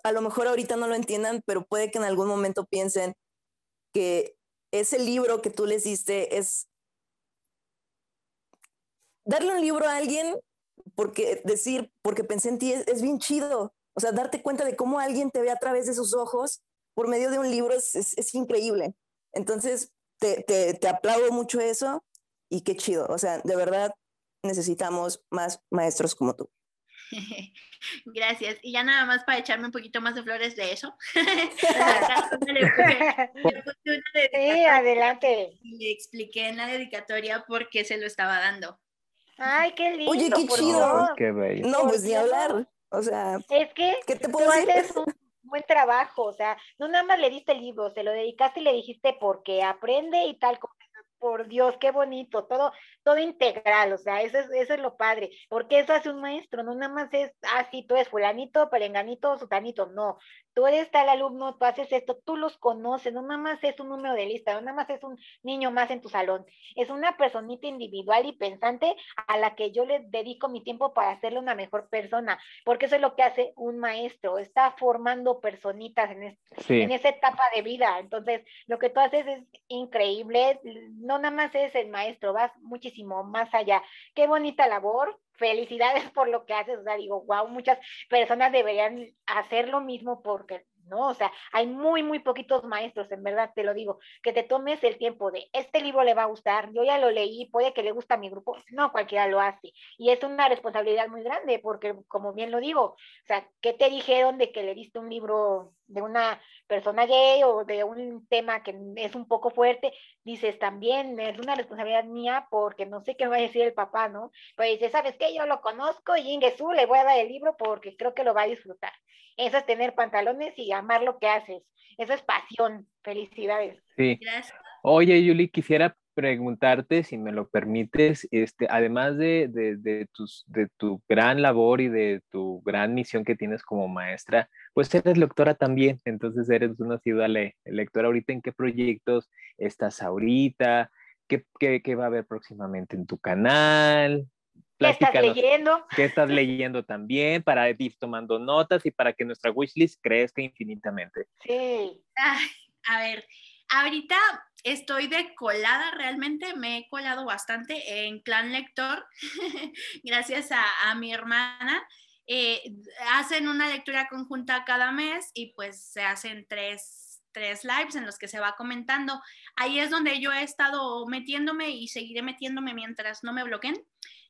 A lo mejor ahorita no lo entiendan, pero puede que en algún momento piensen que ese libro que tú les diste es darle un libro a alguien porque decir, porque pensé en ti es, bien chido. O sea, darte cuenta de cómo alguien te ve a través de sus ojos por medio de un libro es, es, increíble. Entonces, te, te, te aplaudo mucho eso y qué chido. O sea, de verdad necesitamos más maestros como tú. Gracias. Y ya nada más para echarme un poquito más de flores de eso. sí, adelante. Y le expliqué en la dedicatoria por qué se lo estaba dando. Ay, qué lindo. Oye, qué chido. No, pues ni hablar. O sea, es que ¿qué te puedo decir? haces un buen trabajo, o sea, no nada más le diste el libro, se lo dedicaste y le dijiste porque aprende y tal como por Dios, qué bonito, todo, todo integral, o sea, eso es, eso es lo padre, porque eso hace un maestro, no nada más es, ah, sí, tú eres fulanito, perenganito, sutanito, no, tú eres tal alumno, tú haces esto, tú los conoces, no nada más es un número de lista, no nada más es un niño más en tu salón, es una personita individual y pensante a la que yo le dedico mi tiempo para hacerle una mejor persona, porque eso es lo que hace un maestro, está formando personitas en, en esa etapa de vida, entonces lo que tú haces es increíble, no nada más es el maestro, vas muchísimo más allá. Qué bonita labor, felicidades por lo que haces, o sea, digo, wow, muchas personas deberían hacer lo mismo porque ¿no? O sea, hay muy, muy poquitos maestros, en verdad te lo digo, que te tomes el tiempo de, este libro le va a gustar, yo ya lo leí, puede que le guste a mi grupo, no cualquiera lo hace. Y es una responsabilidad muy grande, porque como bien lo digo, o sea, ¿qué te dijeron de que le diste un libro de una persona gay o de un tema que es un poco fuerte? Dices, también es una responsabilidad mía porque no sé qué va a decir el papá, ¿no? Pues dice, ¿sabes qué? Yo lo conozco y Ingesu le voy a dar el libro porque creo que lo va a disfrutar. Eso es tener pantalones y amar lo que haces. Eso es pasión. Felicidades. Sí. Gracias. Oye, Yuli, quisiera preguntarte, si me lo permites, este, además de, de, tus, de tu gran labor y de tu gran misión que tienes como maestra, pues eres lectora también, entonces eres una ciudad lectora ahorita, ¿en qué proyectos estás ahorita? ¿Qué, qué, qué va a haber próximamente en tu canal? ¿Qué estás leyendo? ¿Qué estás leyendo también? Para ir tomando notas y para que nuestra wishlist crezca infinitamente. Sí. a ver, ahorita estoy de colada, realmente me he colado bastante en Clan Lector, gracias a, mi hermana. Eh, hacen una lectura conjunta cada mes y pues se hacen tres, tres lives en los que se va comentando. Ahí es donde yo he estado metiéndome y seguiré metiéndome mientras no me bloqueen.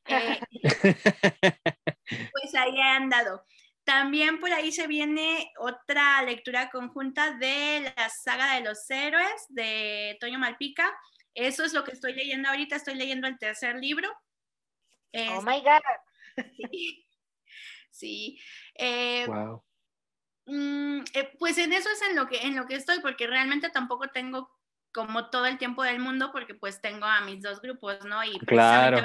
Eh, pues ahí han andado. También por ahí se viene otra lectura conjunta de la saga de los héroes de Toño Malpica. Eso es lo que estoy leyendo ahorita. Estoy leyendo el tercer libro. oh my God. Sí. wow. Eh, mm, eh, pues en eso es en lo que en lo que estoy, porque realmente tampoco tengo como todo el tiempo del mundo, porque pues tengo a mis dos grupos, ¿no? Y claro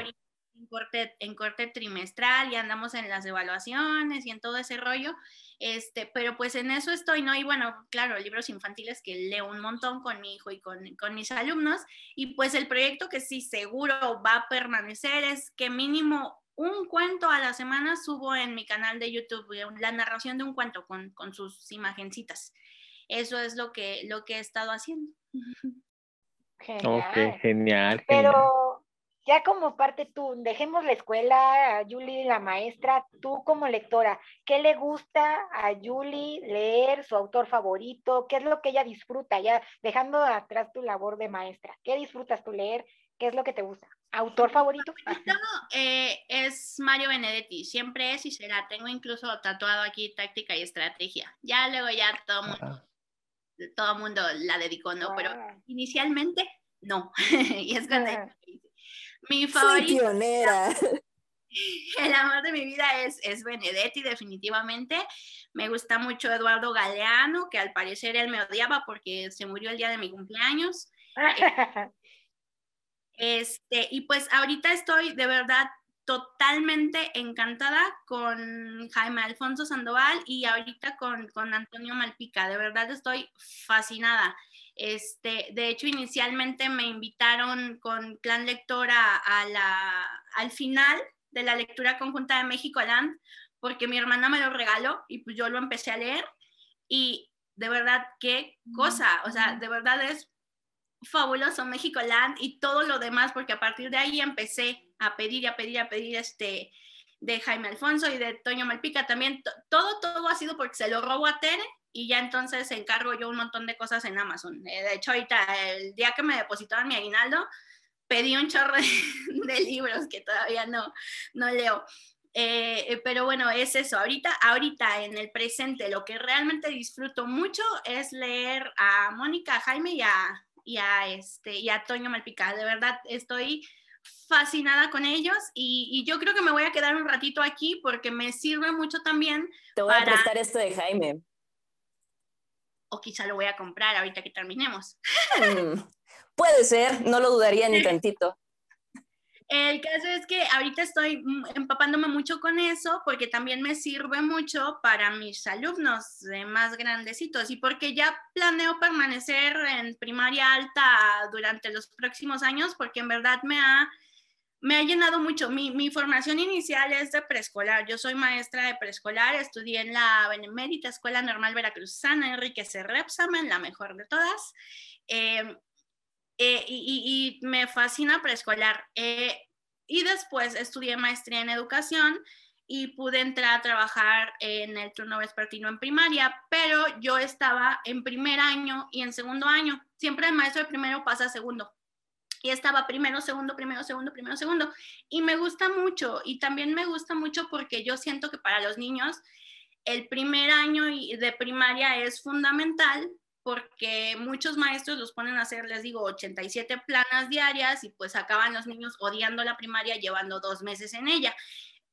en corte, en corte trimestral y andamos en las evaluaciones y en todo ese rollo, este, pero pues en eso estoy, ¿no? Y bueno, claro, libros infantiles que leo un montón con mi hijo y con, con mis alumnos, y pues el proyecto que sí seguro va a permanecer es que mínimo un cuento a la semana subo en mi canal de YouTube, eh, la narración de un cuento con, con sus imagencitas. Eso es lo que, lo que he estado haciendo. Genial. Ok, genial. Pero ya como parte tú, dejemos la escuela, a Julie la maestra, tú como lectora, ¿qué le gusta a Julie leer, su autor favorito? ¿Qué es lo que ella disfruta? Ya dejando atrás tu labor de maestra, ¿qué disfrutas tú leer? ¿Qué es lo que te gusta? ¿Autor favorito? Eh, es Mario Benedetti, siempre es y será. Tengo incluso tatuado aquí táctica y estrategia. Ya luego ya todo mundo, todo mundo la dedicó, ¿no? Pero inicialmente no. y es cuando mi favorito. pionera. El amor de mi vida es, es Benedetti, definitivamente. Me gusta mucho Eduardo Galeano, que al parecer él me odiaba porque se murió el día de mi cumpleaños. este, y pues ahorita estoy de verdad totalmente encantada con Jaime Alfonso Sandoval y ahorita con, con Antonio Malpica. De verdad estoy fascinada. Este, de hecho, inicialmente me invitaron con Clan Lectora a la, al final de la lectura conjunta de México Land, porque mi hermana me lo regaló y pues yo lo empecé a leer. Y de verdad, qué cosa, o sea, de verdad es fabuloso México Land y todo lo demás, porque a partir de ahí empecé a pedir y a pedir y a pedir este de Jaime Alfonso y de Toño Malpica también, todo, todo ha sido porque se lo robo a Tere y ya entonces encargo yo un montón de cosas en Amazon. Eh, de hecho, ahorita, el día que me depositaron mi aguinaldo, pedí un chorro de, libros que todavía no, no leo. Eh, eh, pero bueno, es eso. Ahorita, ahorita en el presente, lo que realmente disfruto mucho es leer a Mónica, a Jaime y a, y a, este, y a Toño Malpica. De verdad, estoy fascinada con ellos y, y, yo creo que me voy a quedar un ratito aquí porque me sirve mucho también. Te voy a prestar esto de Jaime o quizá lo voy a comprar ahorita que terminemos. Mm, puede ser, no lo dudaría ni tantito. El caso es que ahorita estoy empapándome mucho con eso porque también me sirve mucho para mis alumnos más grandecitos y porque ya planeo permanecer en primaria alta durante los próximos años porque en verdad me ha me ha llenado mucho. Mi, formación inicial es de preescolar. Yo soy maestra de preescolar, estudié en la Benemérita Escuela Normal Veracruzana, Enrique C. Repsamen, la mejor de todas. Em, eh, y, y, me fascina preescolar. Eh, y después estudié maestría en educación y pude entrar a trabajar en el turno vespertino en primaria, pero yo estaba en primer año y en segundo año. Siempre el maestro de primero pasa a segundo. Y estaba primero, segundo, primero, segundo, primero, segundo. Y me gusta mucho. Y también me gusta mucho porque yo siento que para los niños el primer año de primaria es fundamental porque muchos maestros los ponen a hacer, les digo, 87 planas diarias y pues acaban los niños odiando la primaria llevando dos meses en ella.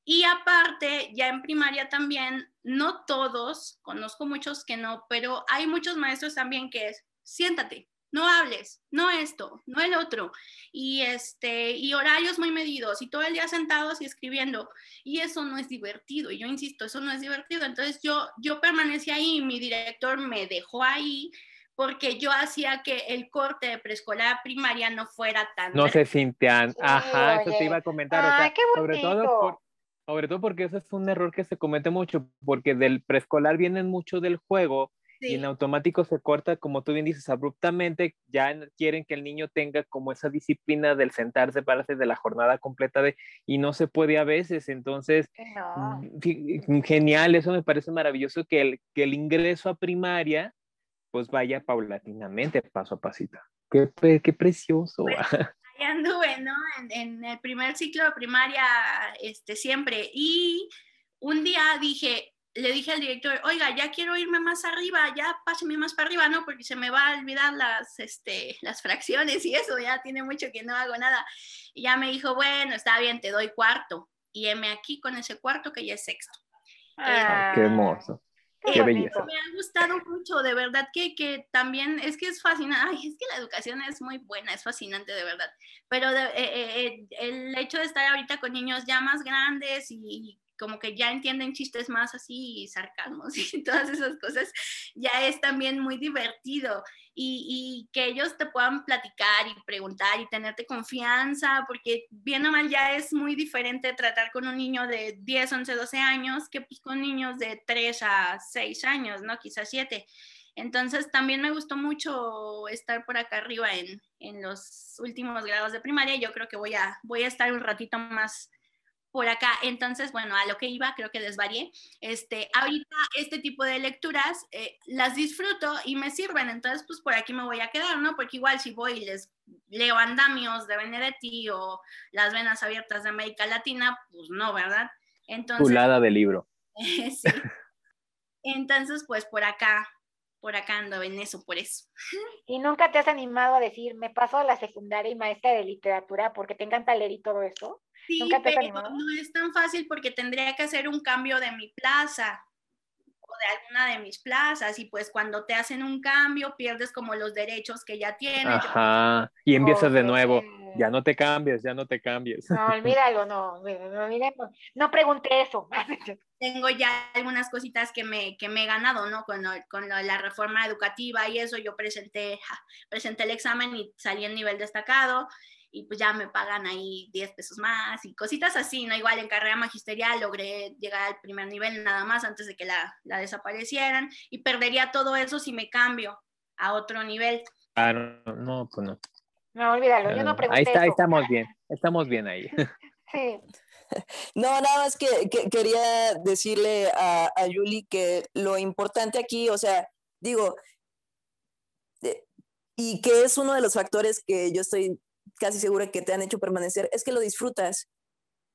Y aparte, ya en primaria también, no todos, conozco muchos que no, pero hay muchos maestros también que es, siéntate, no hables, no esto, no el otro, y este, y horarios muy medidos, y todo el día sentados y escribiendo, y eso no es divertido, y yo insisto, eso no es divertido, entonces yo, yo permanecí ahí, mi director me dejó ahí, porque yo hacía que el corte de preescolar primaria no fuera tan... No se sintian, ajá, eso te iba a comentar, o sea, sobre todo por sobre todo porque ese es un error que se comete mucho, porque del preescolar vienen mucho del juego y en automático se corta, como tú bien dices, abruptamente, ya quieren que el niño tenga como esa disciplina del sentarse, pararse de la jornada completa de, y no se puede a veces, entonces, mm, genial, eso me parece maravilloso que el, que el ingreso a primaria pues vaya paulatinamente, paso a pasito. Qué, qué precioso. Pues, anduve, ¿no? En, el primer ciclo de primaria, este, siempre. Y un día dije, le dije al director, oiga, ya quiero irme más arriba, ya páseme más para arriba, ¿no? Porque se me va a olvidar las, este, las fracciones y eso, ya tiene mucho que no hago nada. Y ya me dijo, bueno, está bien, te doy cuarto. Y heme aquí con ese cuarto que ya es sexto. qué hermoso. Qué belleza. Me ha gustado mucho, de verdad que, que también es que es fascinante. Ay, es que la educación es muy buena, es fascinante, de verdad. Pero eh, eh, eh, el hecho de estar ahorita con niños ya más grandes y como que ya entienden chistes más así, sarcasmos y todas esas cosas, ya es también muy divertido. Y, que ellos te puedan platicar y preguntar y tenerte confianza, porque bien o mal ya es muy diferente tratar con un niño de 10, 11, 12 años que pues con niños de 3 a 6 años, ¿no? Quizás 7. Entonces también me gustó mucho estar por acá arriba en, en, los últimos grados de primaria. Yo creo que voy a, voy a estar un ratito más por acá. Entonces, bueno, a lo que iba, creo que desvarié. Este, ahorita este tipo de lecturas eh, las disfruto y me sirven, entonces pues por aquí me voy a quedar, ¿no? Porque igual si voy y les leo Andamios de Benedetti o Las Venas Abiertas de América Latina, pues no, ¿verdad? Entonces... Pulada de libro. sí. Entonces, pues por acá, por acá ando en eso, por eso. ¿Y nunca te has animado a decir, me paso a la secundaria y maestra de literatura porque te encanta leer y todo eso? Sí, pero no es tan fácil porque tendría que hacer un cambio de mi plaza o de alguna de mis plazas y pues cuando te hacen un cambio pierdes como los derechos que ya tienes. Ajá, y empiezas de nuevo, ya no te cambies, ya no te cambies. No, olvídalo, no, no, no, no pregunté eso. Tengo ya algunas cositas que me, que me he ganado, ¿no? Con, con la reforma educativa y eso, yo presenté, presenté el examen y salí en nivel destacado y pues ya me pagan ahí 10 pesos más y cositas así, ¿no? Igual en carrera magisterial logré llegar al primer nivel nada más antes de que la, la desaparecieran y perdería todo eso si me cambio a otro nivel. Ah, no, no pues no. No, olvídalo, yo no pregunté Ahí, está, ahí estamos bien, estamos bien ahí. Sí. No, nada más que, quería decirle a, a Yuli que lo importante aquí, o sea, digo, eh, y que es uno de los factores que yo estoy casi segura que te han hecho permanecer, es que lo disfrutas,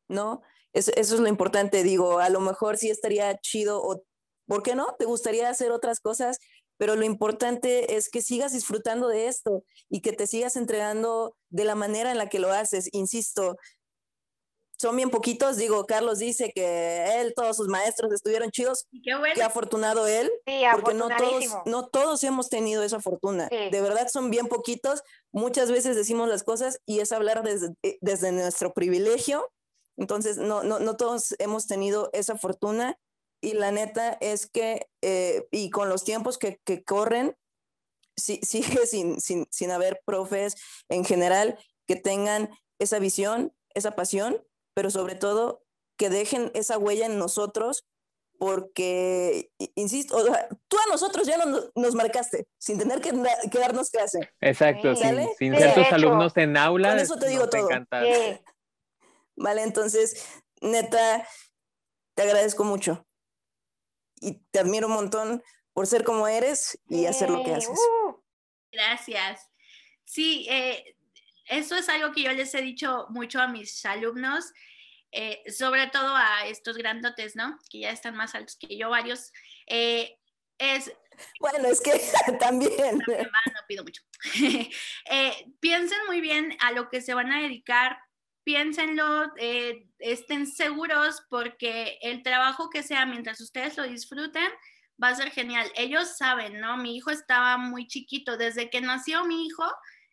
¿no? Eso, eso es lo importante, digo, a lo mejor sí estaría chido o, ¿por qué no? ¿Te gustaría hacer otras cosas? Pero lo importante es que sigas disfrutando de esto y que te sigas entregando de la manera en la que lo haces. Insisto, son bien poquitos. Digo, Carlos dice que él, todos sus maestros estuvieron chidos. Qué, bueno. qué afortunado él. Sí, porque no todos, no todos hemos tenido esa fortuna. De verdad son bien poquitos. Muchas veces decimos las cosas y es hablar desde, eh, desde nuestro privilegio. Entonces, no, no, no todos hemos tenido esa fortuna. Y la neta es que, eh, y con los tiempos que, que corren, sigue sin, sin, sin haber profes en general que tengan esa visión, esa pasión pero sobre todo que dejen esa huella en nosotros, porque, insisto, tú a nosotros ya nos, marcaste, sin tener que, darnos clase. Exacto, sin, ser tus alumnos en aula. Con eso te digo todo. ¿vale? Entonces, neta, te agradezco mucho y te admiro un montón por ser como eres y hacer lo que haces. Uh. Gracias. Sí, eh, eso es algo que yo les he dicho mucho a mis alumnos, eh, sobre todo a estos grandotes, ¿no? Que ya están más altos que yo, varios. Eh, es bueno, es que también. no pido mucho. piensen muy bien a lo que se van a dedicar, piénsenlo, estén seguros porque el trabajo que sea mientras ustedes lo disfruten va a ser genial. Ellos saben, ¿no? Mi hijo estaba muy chiquito, desde que nació mi hijo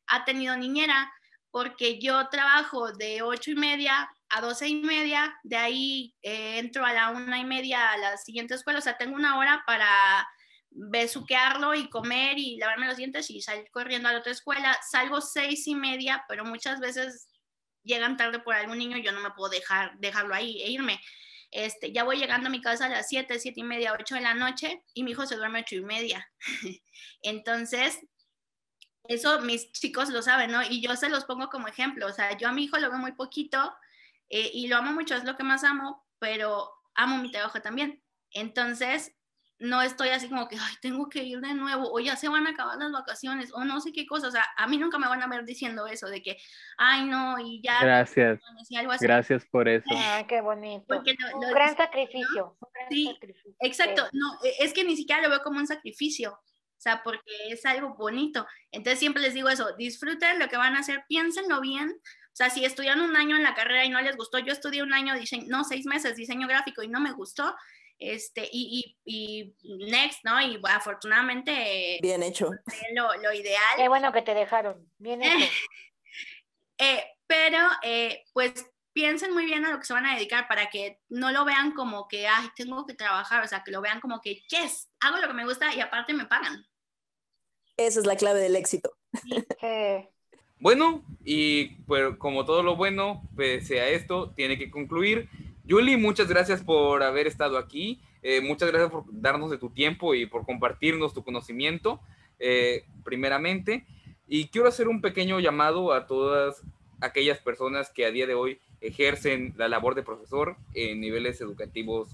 ha tenido niñera, porque yo trabajo de ocho y media a doce y media, de ahí eh, entro a la una y media a la siguiente escuela, o sea, tengo una hora para besuquearlo y comer y lavarme los dientes y salir corriendo a la otra escuela. Salgo seis y media, pero muchas veces llegan tarde por algún niño yo no me puedo dejar, dejarlo ahí e irme. Este, ya voy llegando a mi casa a las 7, 7 y media, 8 de la noche y mi hijo se duerme 8 y media. Entonces, eso mis chicos lo saben, ¿no? Y yo se los pongo como ejemplo. O sea, yo a mi hijo lo veo muy poquito eh, y lo amo mucho, es lo que más amo, pero amo mi trabajo también. Entonces, no estoy así como que, ay, tengo que ir de nuevo, o ya se van a acabar las vacaciones, o no sé qué cosa, o sea, a mí nunca me van a ver diciendo eso, de que, ay, no, y ya. Gracias. Gracias por eso. Ah, qué bonito. un, gran sacrificio, sí, Exacto, no, e, es que ni siquiera lo veo como un sacrificio, o sea, porque es algo bonito. Entonces siempre les digo eso, disfruten lo que van a hacer, piénsenlo bien. O sea, si estudian un año en la carrera y no les gustó, yo estudié un año, diseño, no, seis meses diseño gráfico y no me gustó, este, y, y, y, next, ¿no? Y afortunadamente... Bien hecho. Lo, lo ideal. Qué bueno que te dejaron, bien hecho. eh, pero, eh, pues, piensen muy bien a lo que se van a dedicar para que no lo vean como que, ay, tengo que trabajar, o sea, que lo vean como que, yes, hago lo que me gusta y aparte me pagan. Esa es la clave del éxito. Bueno, y pues como todo lo bueno, pese a esto, tiene que concluir. Julie, muchas gracias por haber estado aquí. Eh, muchas gracias por darnos de tu tiempo y por compartirnos tu conocimiento, eh, primeramente. Y quiero hacer un pequeño llamado a todas aquellas personas que a día de hoy ejercen la labor de profesor en niveles educativos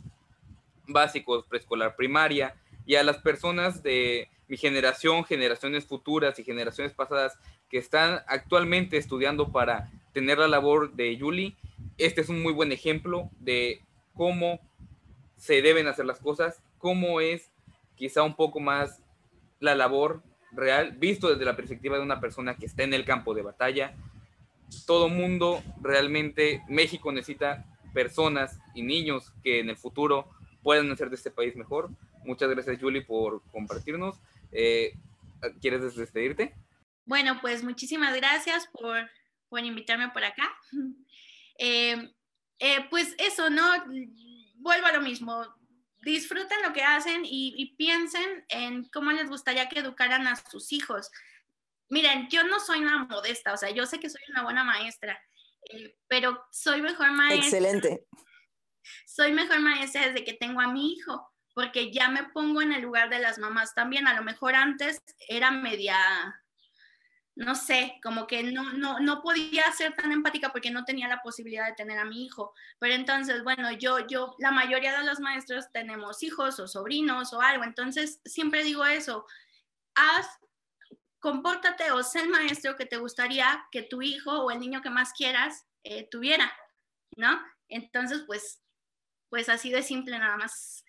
básicos, preescolar, primaria, y a las personas de mi generación, generaciones futuras y generaciones pasadas que están actualmente estudiando para tener la labor de Julie este es un muy buen ejemplo de cómo se deben hacer las cosas, cómo es quizá un poco más la labor real, visto desde la perspectiva de una persona que está en el campo de batalla. Todo mundo, realmente, México necesita personas y niños que en el futuro puedan hacer de este país mejor. Muchas gracias, Julie, por compartirnos. Eh, ¿Quieres despedirte? Bueno, pues muchísimas gracias por, por invitarme por acá. Eh, eh, pues eso, ¿no? Vuelvo a lo mismo. Disfruten lo que hacen y, piensen en cómo les gustaría que educaran a sus hijos. Miren, yo no soy una modesta, o sea, yo sé que soy una buena maestra, eh, pero soy mejor maestra. Excelente. Soy mejor maestra desde que tengo a mi hijo, porque ya me pongo en el lugar de las mamás también. A lo mejor antes era media no sé, como que no, no, no podía ser tan empática porque no tenía la posibilidad de tener a mi hijo. Pero entonces, bueno, yo, yo, la mayoría de los maestros tenemos hijos o sobrinos o algo, entonces siempre digo eso, haz, compórtate o sé el maestro que te gustaría que tu hijo o el niño que más quieras eh, tuviera, ¿no? Entonces, pues, pues así de simple nada más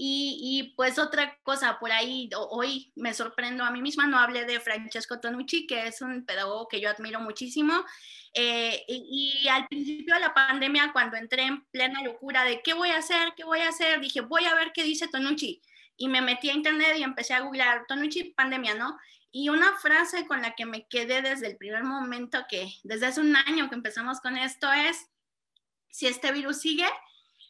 y, pues otra cosa, por ahí hoy me sorprendo a mí misma, no hablé de Francesco Tonucci, que es un pedagogo que yo admiro muchísimo. Eh, y, al principio de la pandemia, cuando entré en plena locura de qué voy a hacer, qué voy a hacer, dije, voy a ver qué dice Tonucci. Y me metí a internet y empecé a googlear Tonucci pandemia, ¿no? Y una frase con la que me quedé desde el primer momento que, desde hace un año que empezamos con esto es, si este virus sigue,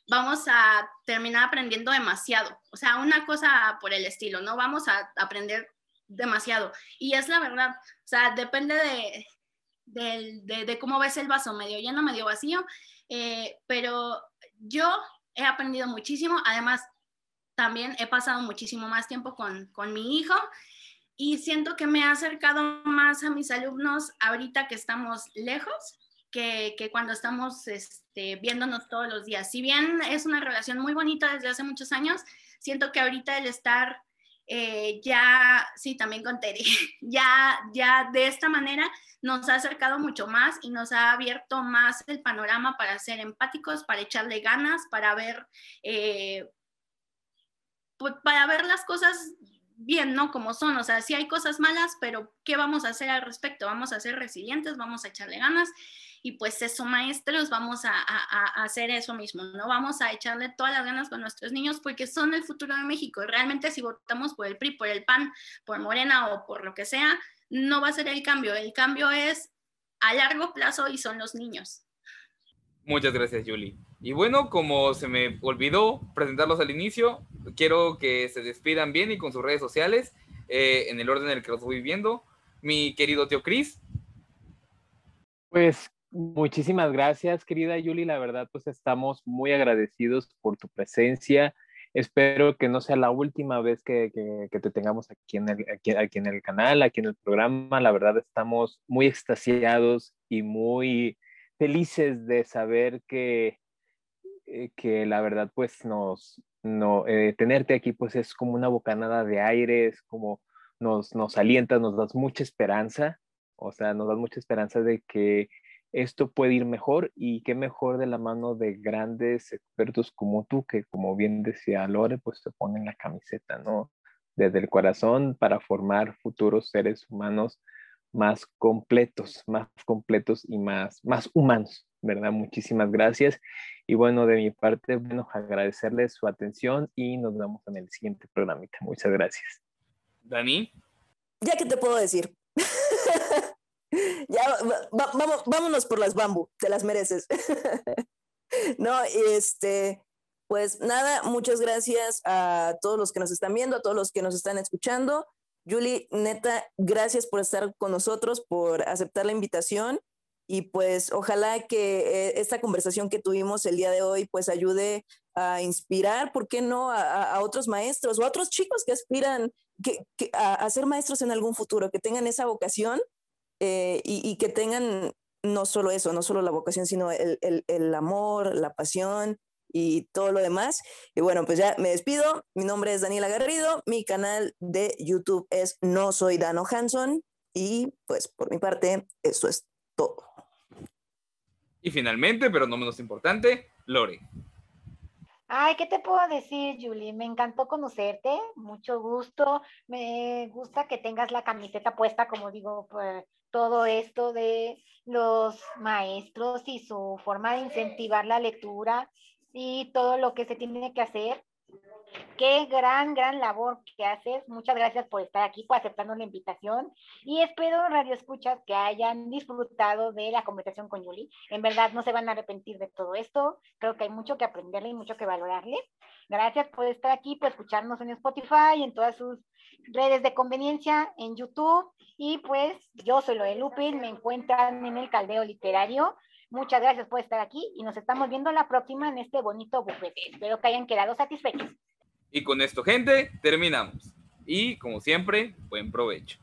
vamos a terminar aprendiendo demasiado. O sea, una cosa por el estilo, ¿no? Vamos a aprender demasiado. Y es la verdad, o sea, depende de, de, cómo ves el vaso, medio lleno, medio vacío. Eh, pero yo he aprendido muchísimo, además también he pasado muchísimo más tiempo con, con mi hijo y siento que me ha acercado más a mis alumnos ahorita que estamos lejos que, que cuando estamos este, viéndonos todos los días. Si bien es una relación muy bonita desde hace muchos años, siento que ahorita el estar eh, ya, sí, también con Terry, ya, ya de esta manera nos ha acercado mucho más y nos ha abierto más el panorama para ser empáticos, para echarle ganas, para ver, eh, pues, para ver las cosas bien, ¿no? Como son, o sea, sí hay cosas malas, pero ¿qué vamos a hacer al respecto? Vamos a ser resilientes, vamos a echarle ganas y pues eso, maestros, vamos a, hacer eso mismo, ¿no? Vamos a echarle todas las ganas con nuestros niños porque son el futuro de México. Realmente si votamos por el PRI, por el PAN, por Morena o por lo que sea, no va a ser el cambio. El cambio es a largo plazo y son los niños. Muchas gracias, Julie. Y bueno, como se me olvidó presentarlos al inicio, quiero que se despidan bien y con sus redes sociales, eh, en el orden en el que los voy viendo. Mi querido tío Cris. Pues Muchísimas gracias, querida Yuli. La verdad, pues estamos muy agradecidos por tu presencia. Espero que no sea la última vez que, te tengamos aquí en, el, aquí, en el canal, aquí en el programa. La verdad, estamos muy extasiados y muy felices de saber que, eh, que la verdad, pues nos, no, eh, tenerte aquí, pues es como una bocanada de aire, es como nos, nos alientas, nos das mucha esperanza. O sea, nos das mucha esperanza de que esto puede ir mejor y qué mejor de la mano de grandes expertos como tú, que como bien decía Lore, pues se ponen la camiseta, ¿no? Desde el corazón para formar futuros seres humanos más completos, más completos y más, más humanos, ¿verdad? Muchísimas gracias. Y bueno, de mi parte, bueno, agradecerles su atención y nos vemos en el siguiente programita. Muchas gracias. Dani. Ya que te puedo decir. Ya, vámonos por las bambú, te las mereces. no, este, pues nada, muchas gracias a todos los que nos están viendo, a todos los que nos están escuchando. Julie, neta, gracias por estar con nosotros, por aceptar la invitación y pues ojalá que eh, esta conversación que tuvimos el día de hoy pues ayude a inspirar, ¿por qué no?, a, otros maestros o a otros chicos que aspiran a, a, ser maestros en algún futuro, que tengan esa vocación eh, y, que tengan no solo eso, no solo la vocación, sino el, el, el, amor, la pasión y todo lo demás. Y bueno, pues ya me despido. Mi nombre es Daniela Garrido, mi canal de YouTube es No Soy Dano Hanson y pues por mi parte, eso es todo. Y finalmente, pero no menos importante, Lore. Ay, ¿qué te puedo decir, Julie? Me encantó conocerte, mucho gusto. Me gusta que tengas la camiseta puesta, como digo, pues, todo esto de los maestros y su forma de incentivar la lectura y todo lo que se tiene que hacer. Qué gran, gran labor que haces. Muchas gracias por estar aquí, por aceptarnos la invitación. Y espero, Radio Escuchas, que hayan disfrutado de la conversación con Yuli. En verdad, no se van a arrepentir de todo esto. Creo que hay mucho que aprenderle y mucho que valorarle. Gracias por estar aquí, por escucharnos en Spotify, en todas sus redes de conveniencia, en YouTube. Y pues, yo soy Loe Lupin, me encuentran en el Caldeo Literario. Muchas gracias por estar aquí y nos estamos viendo la próxima en este bonito bufete. Espero que hayan quedado satisfechos. Y con esto, gente, terminamos. Y como siempre, buen provecho.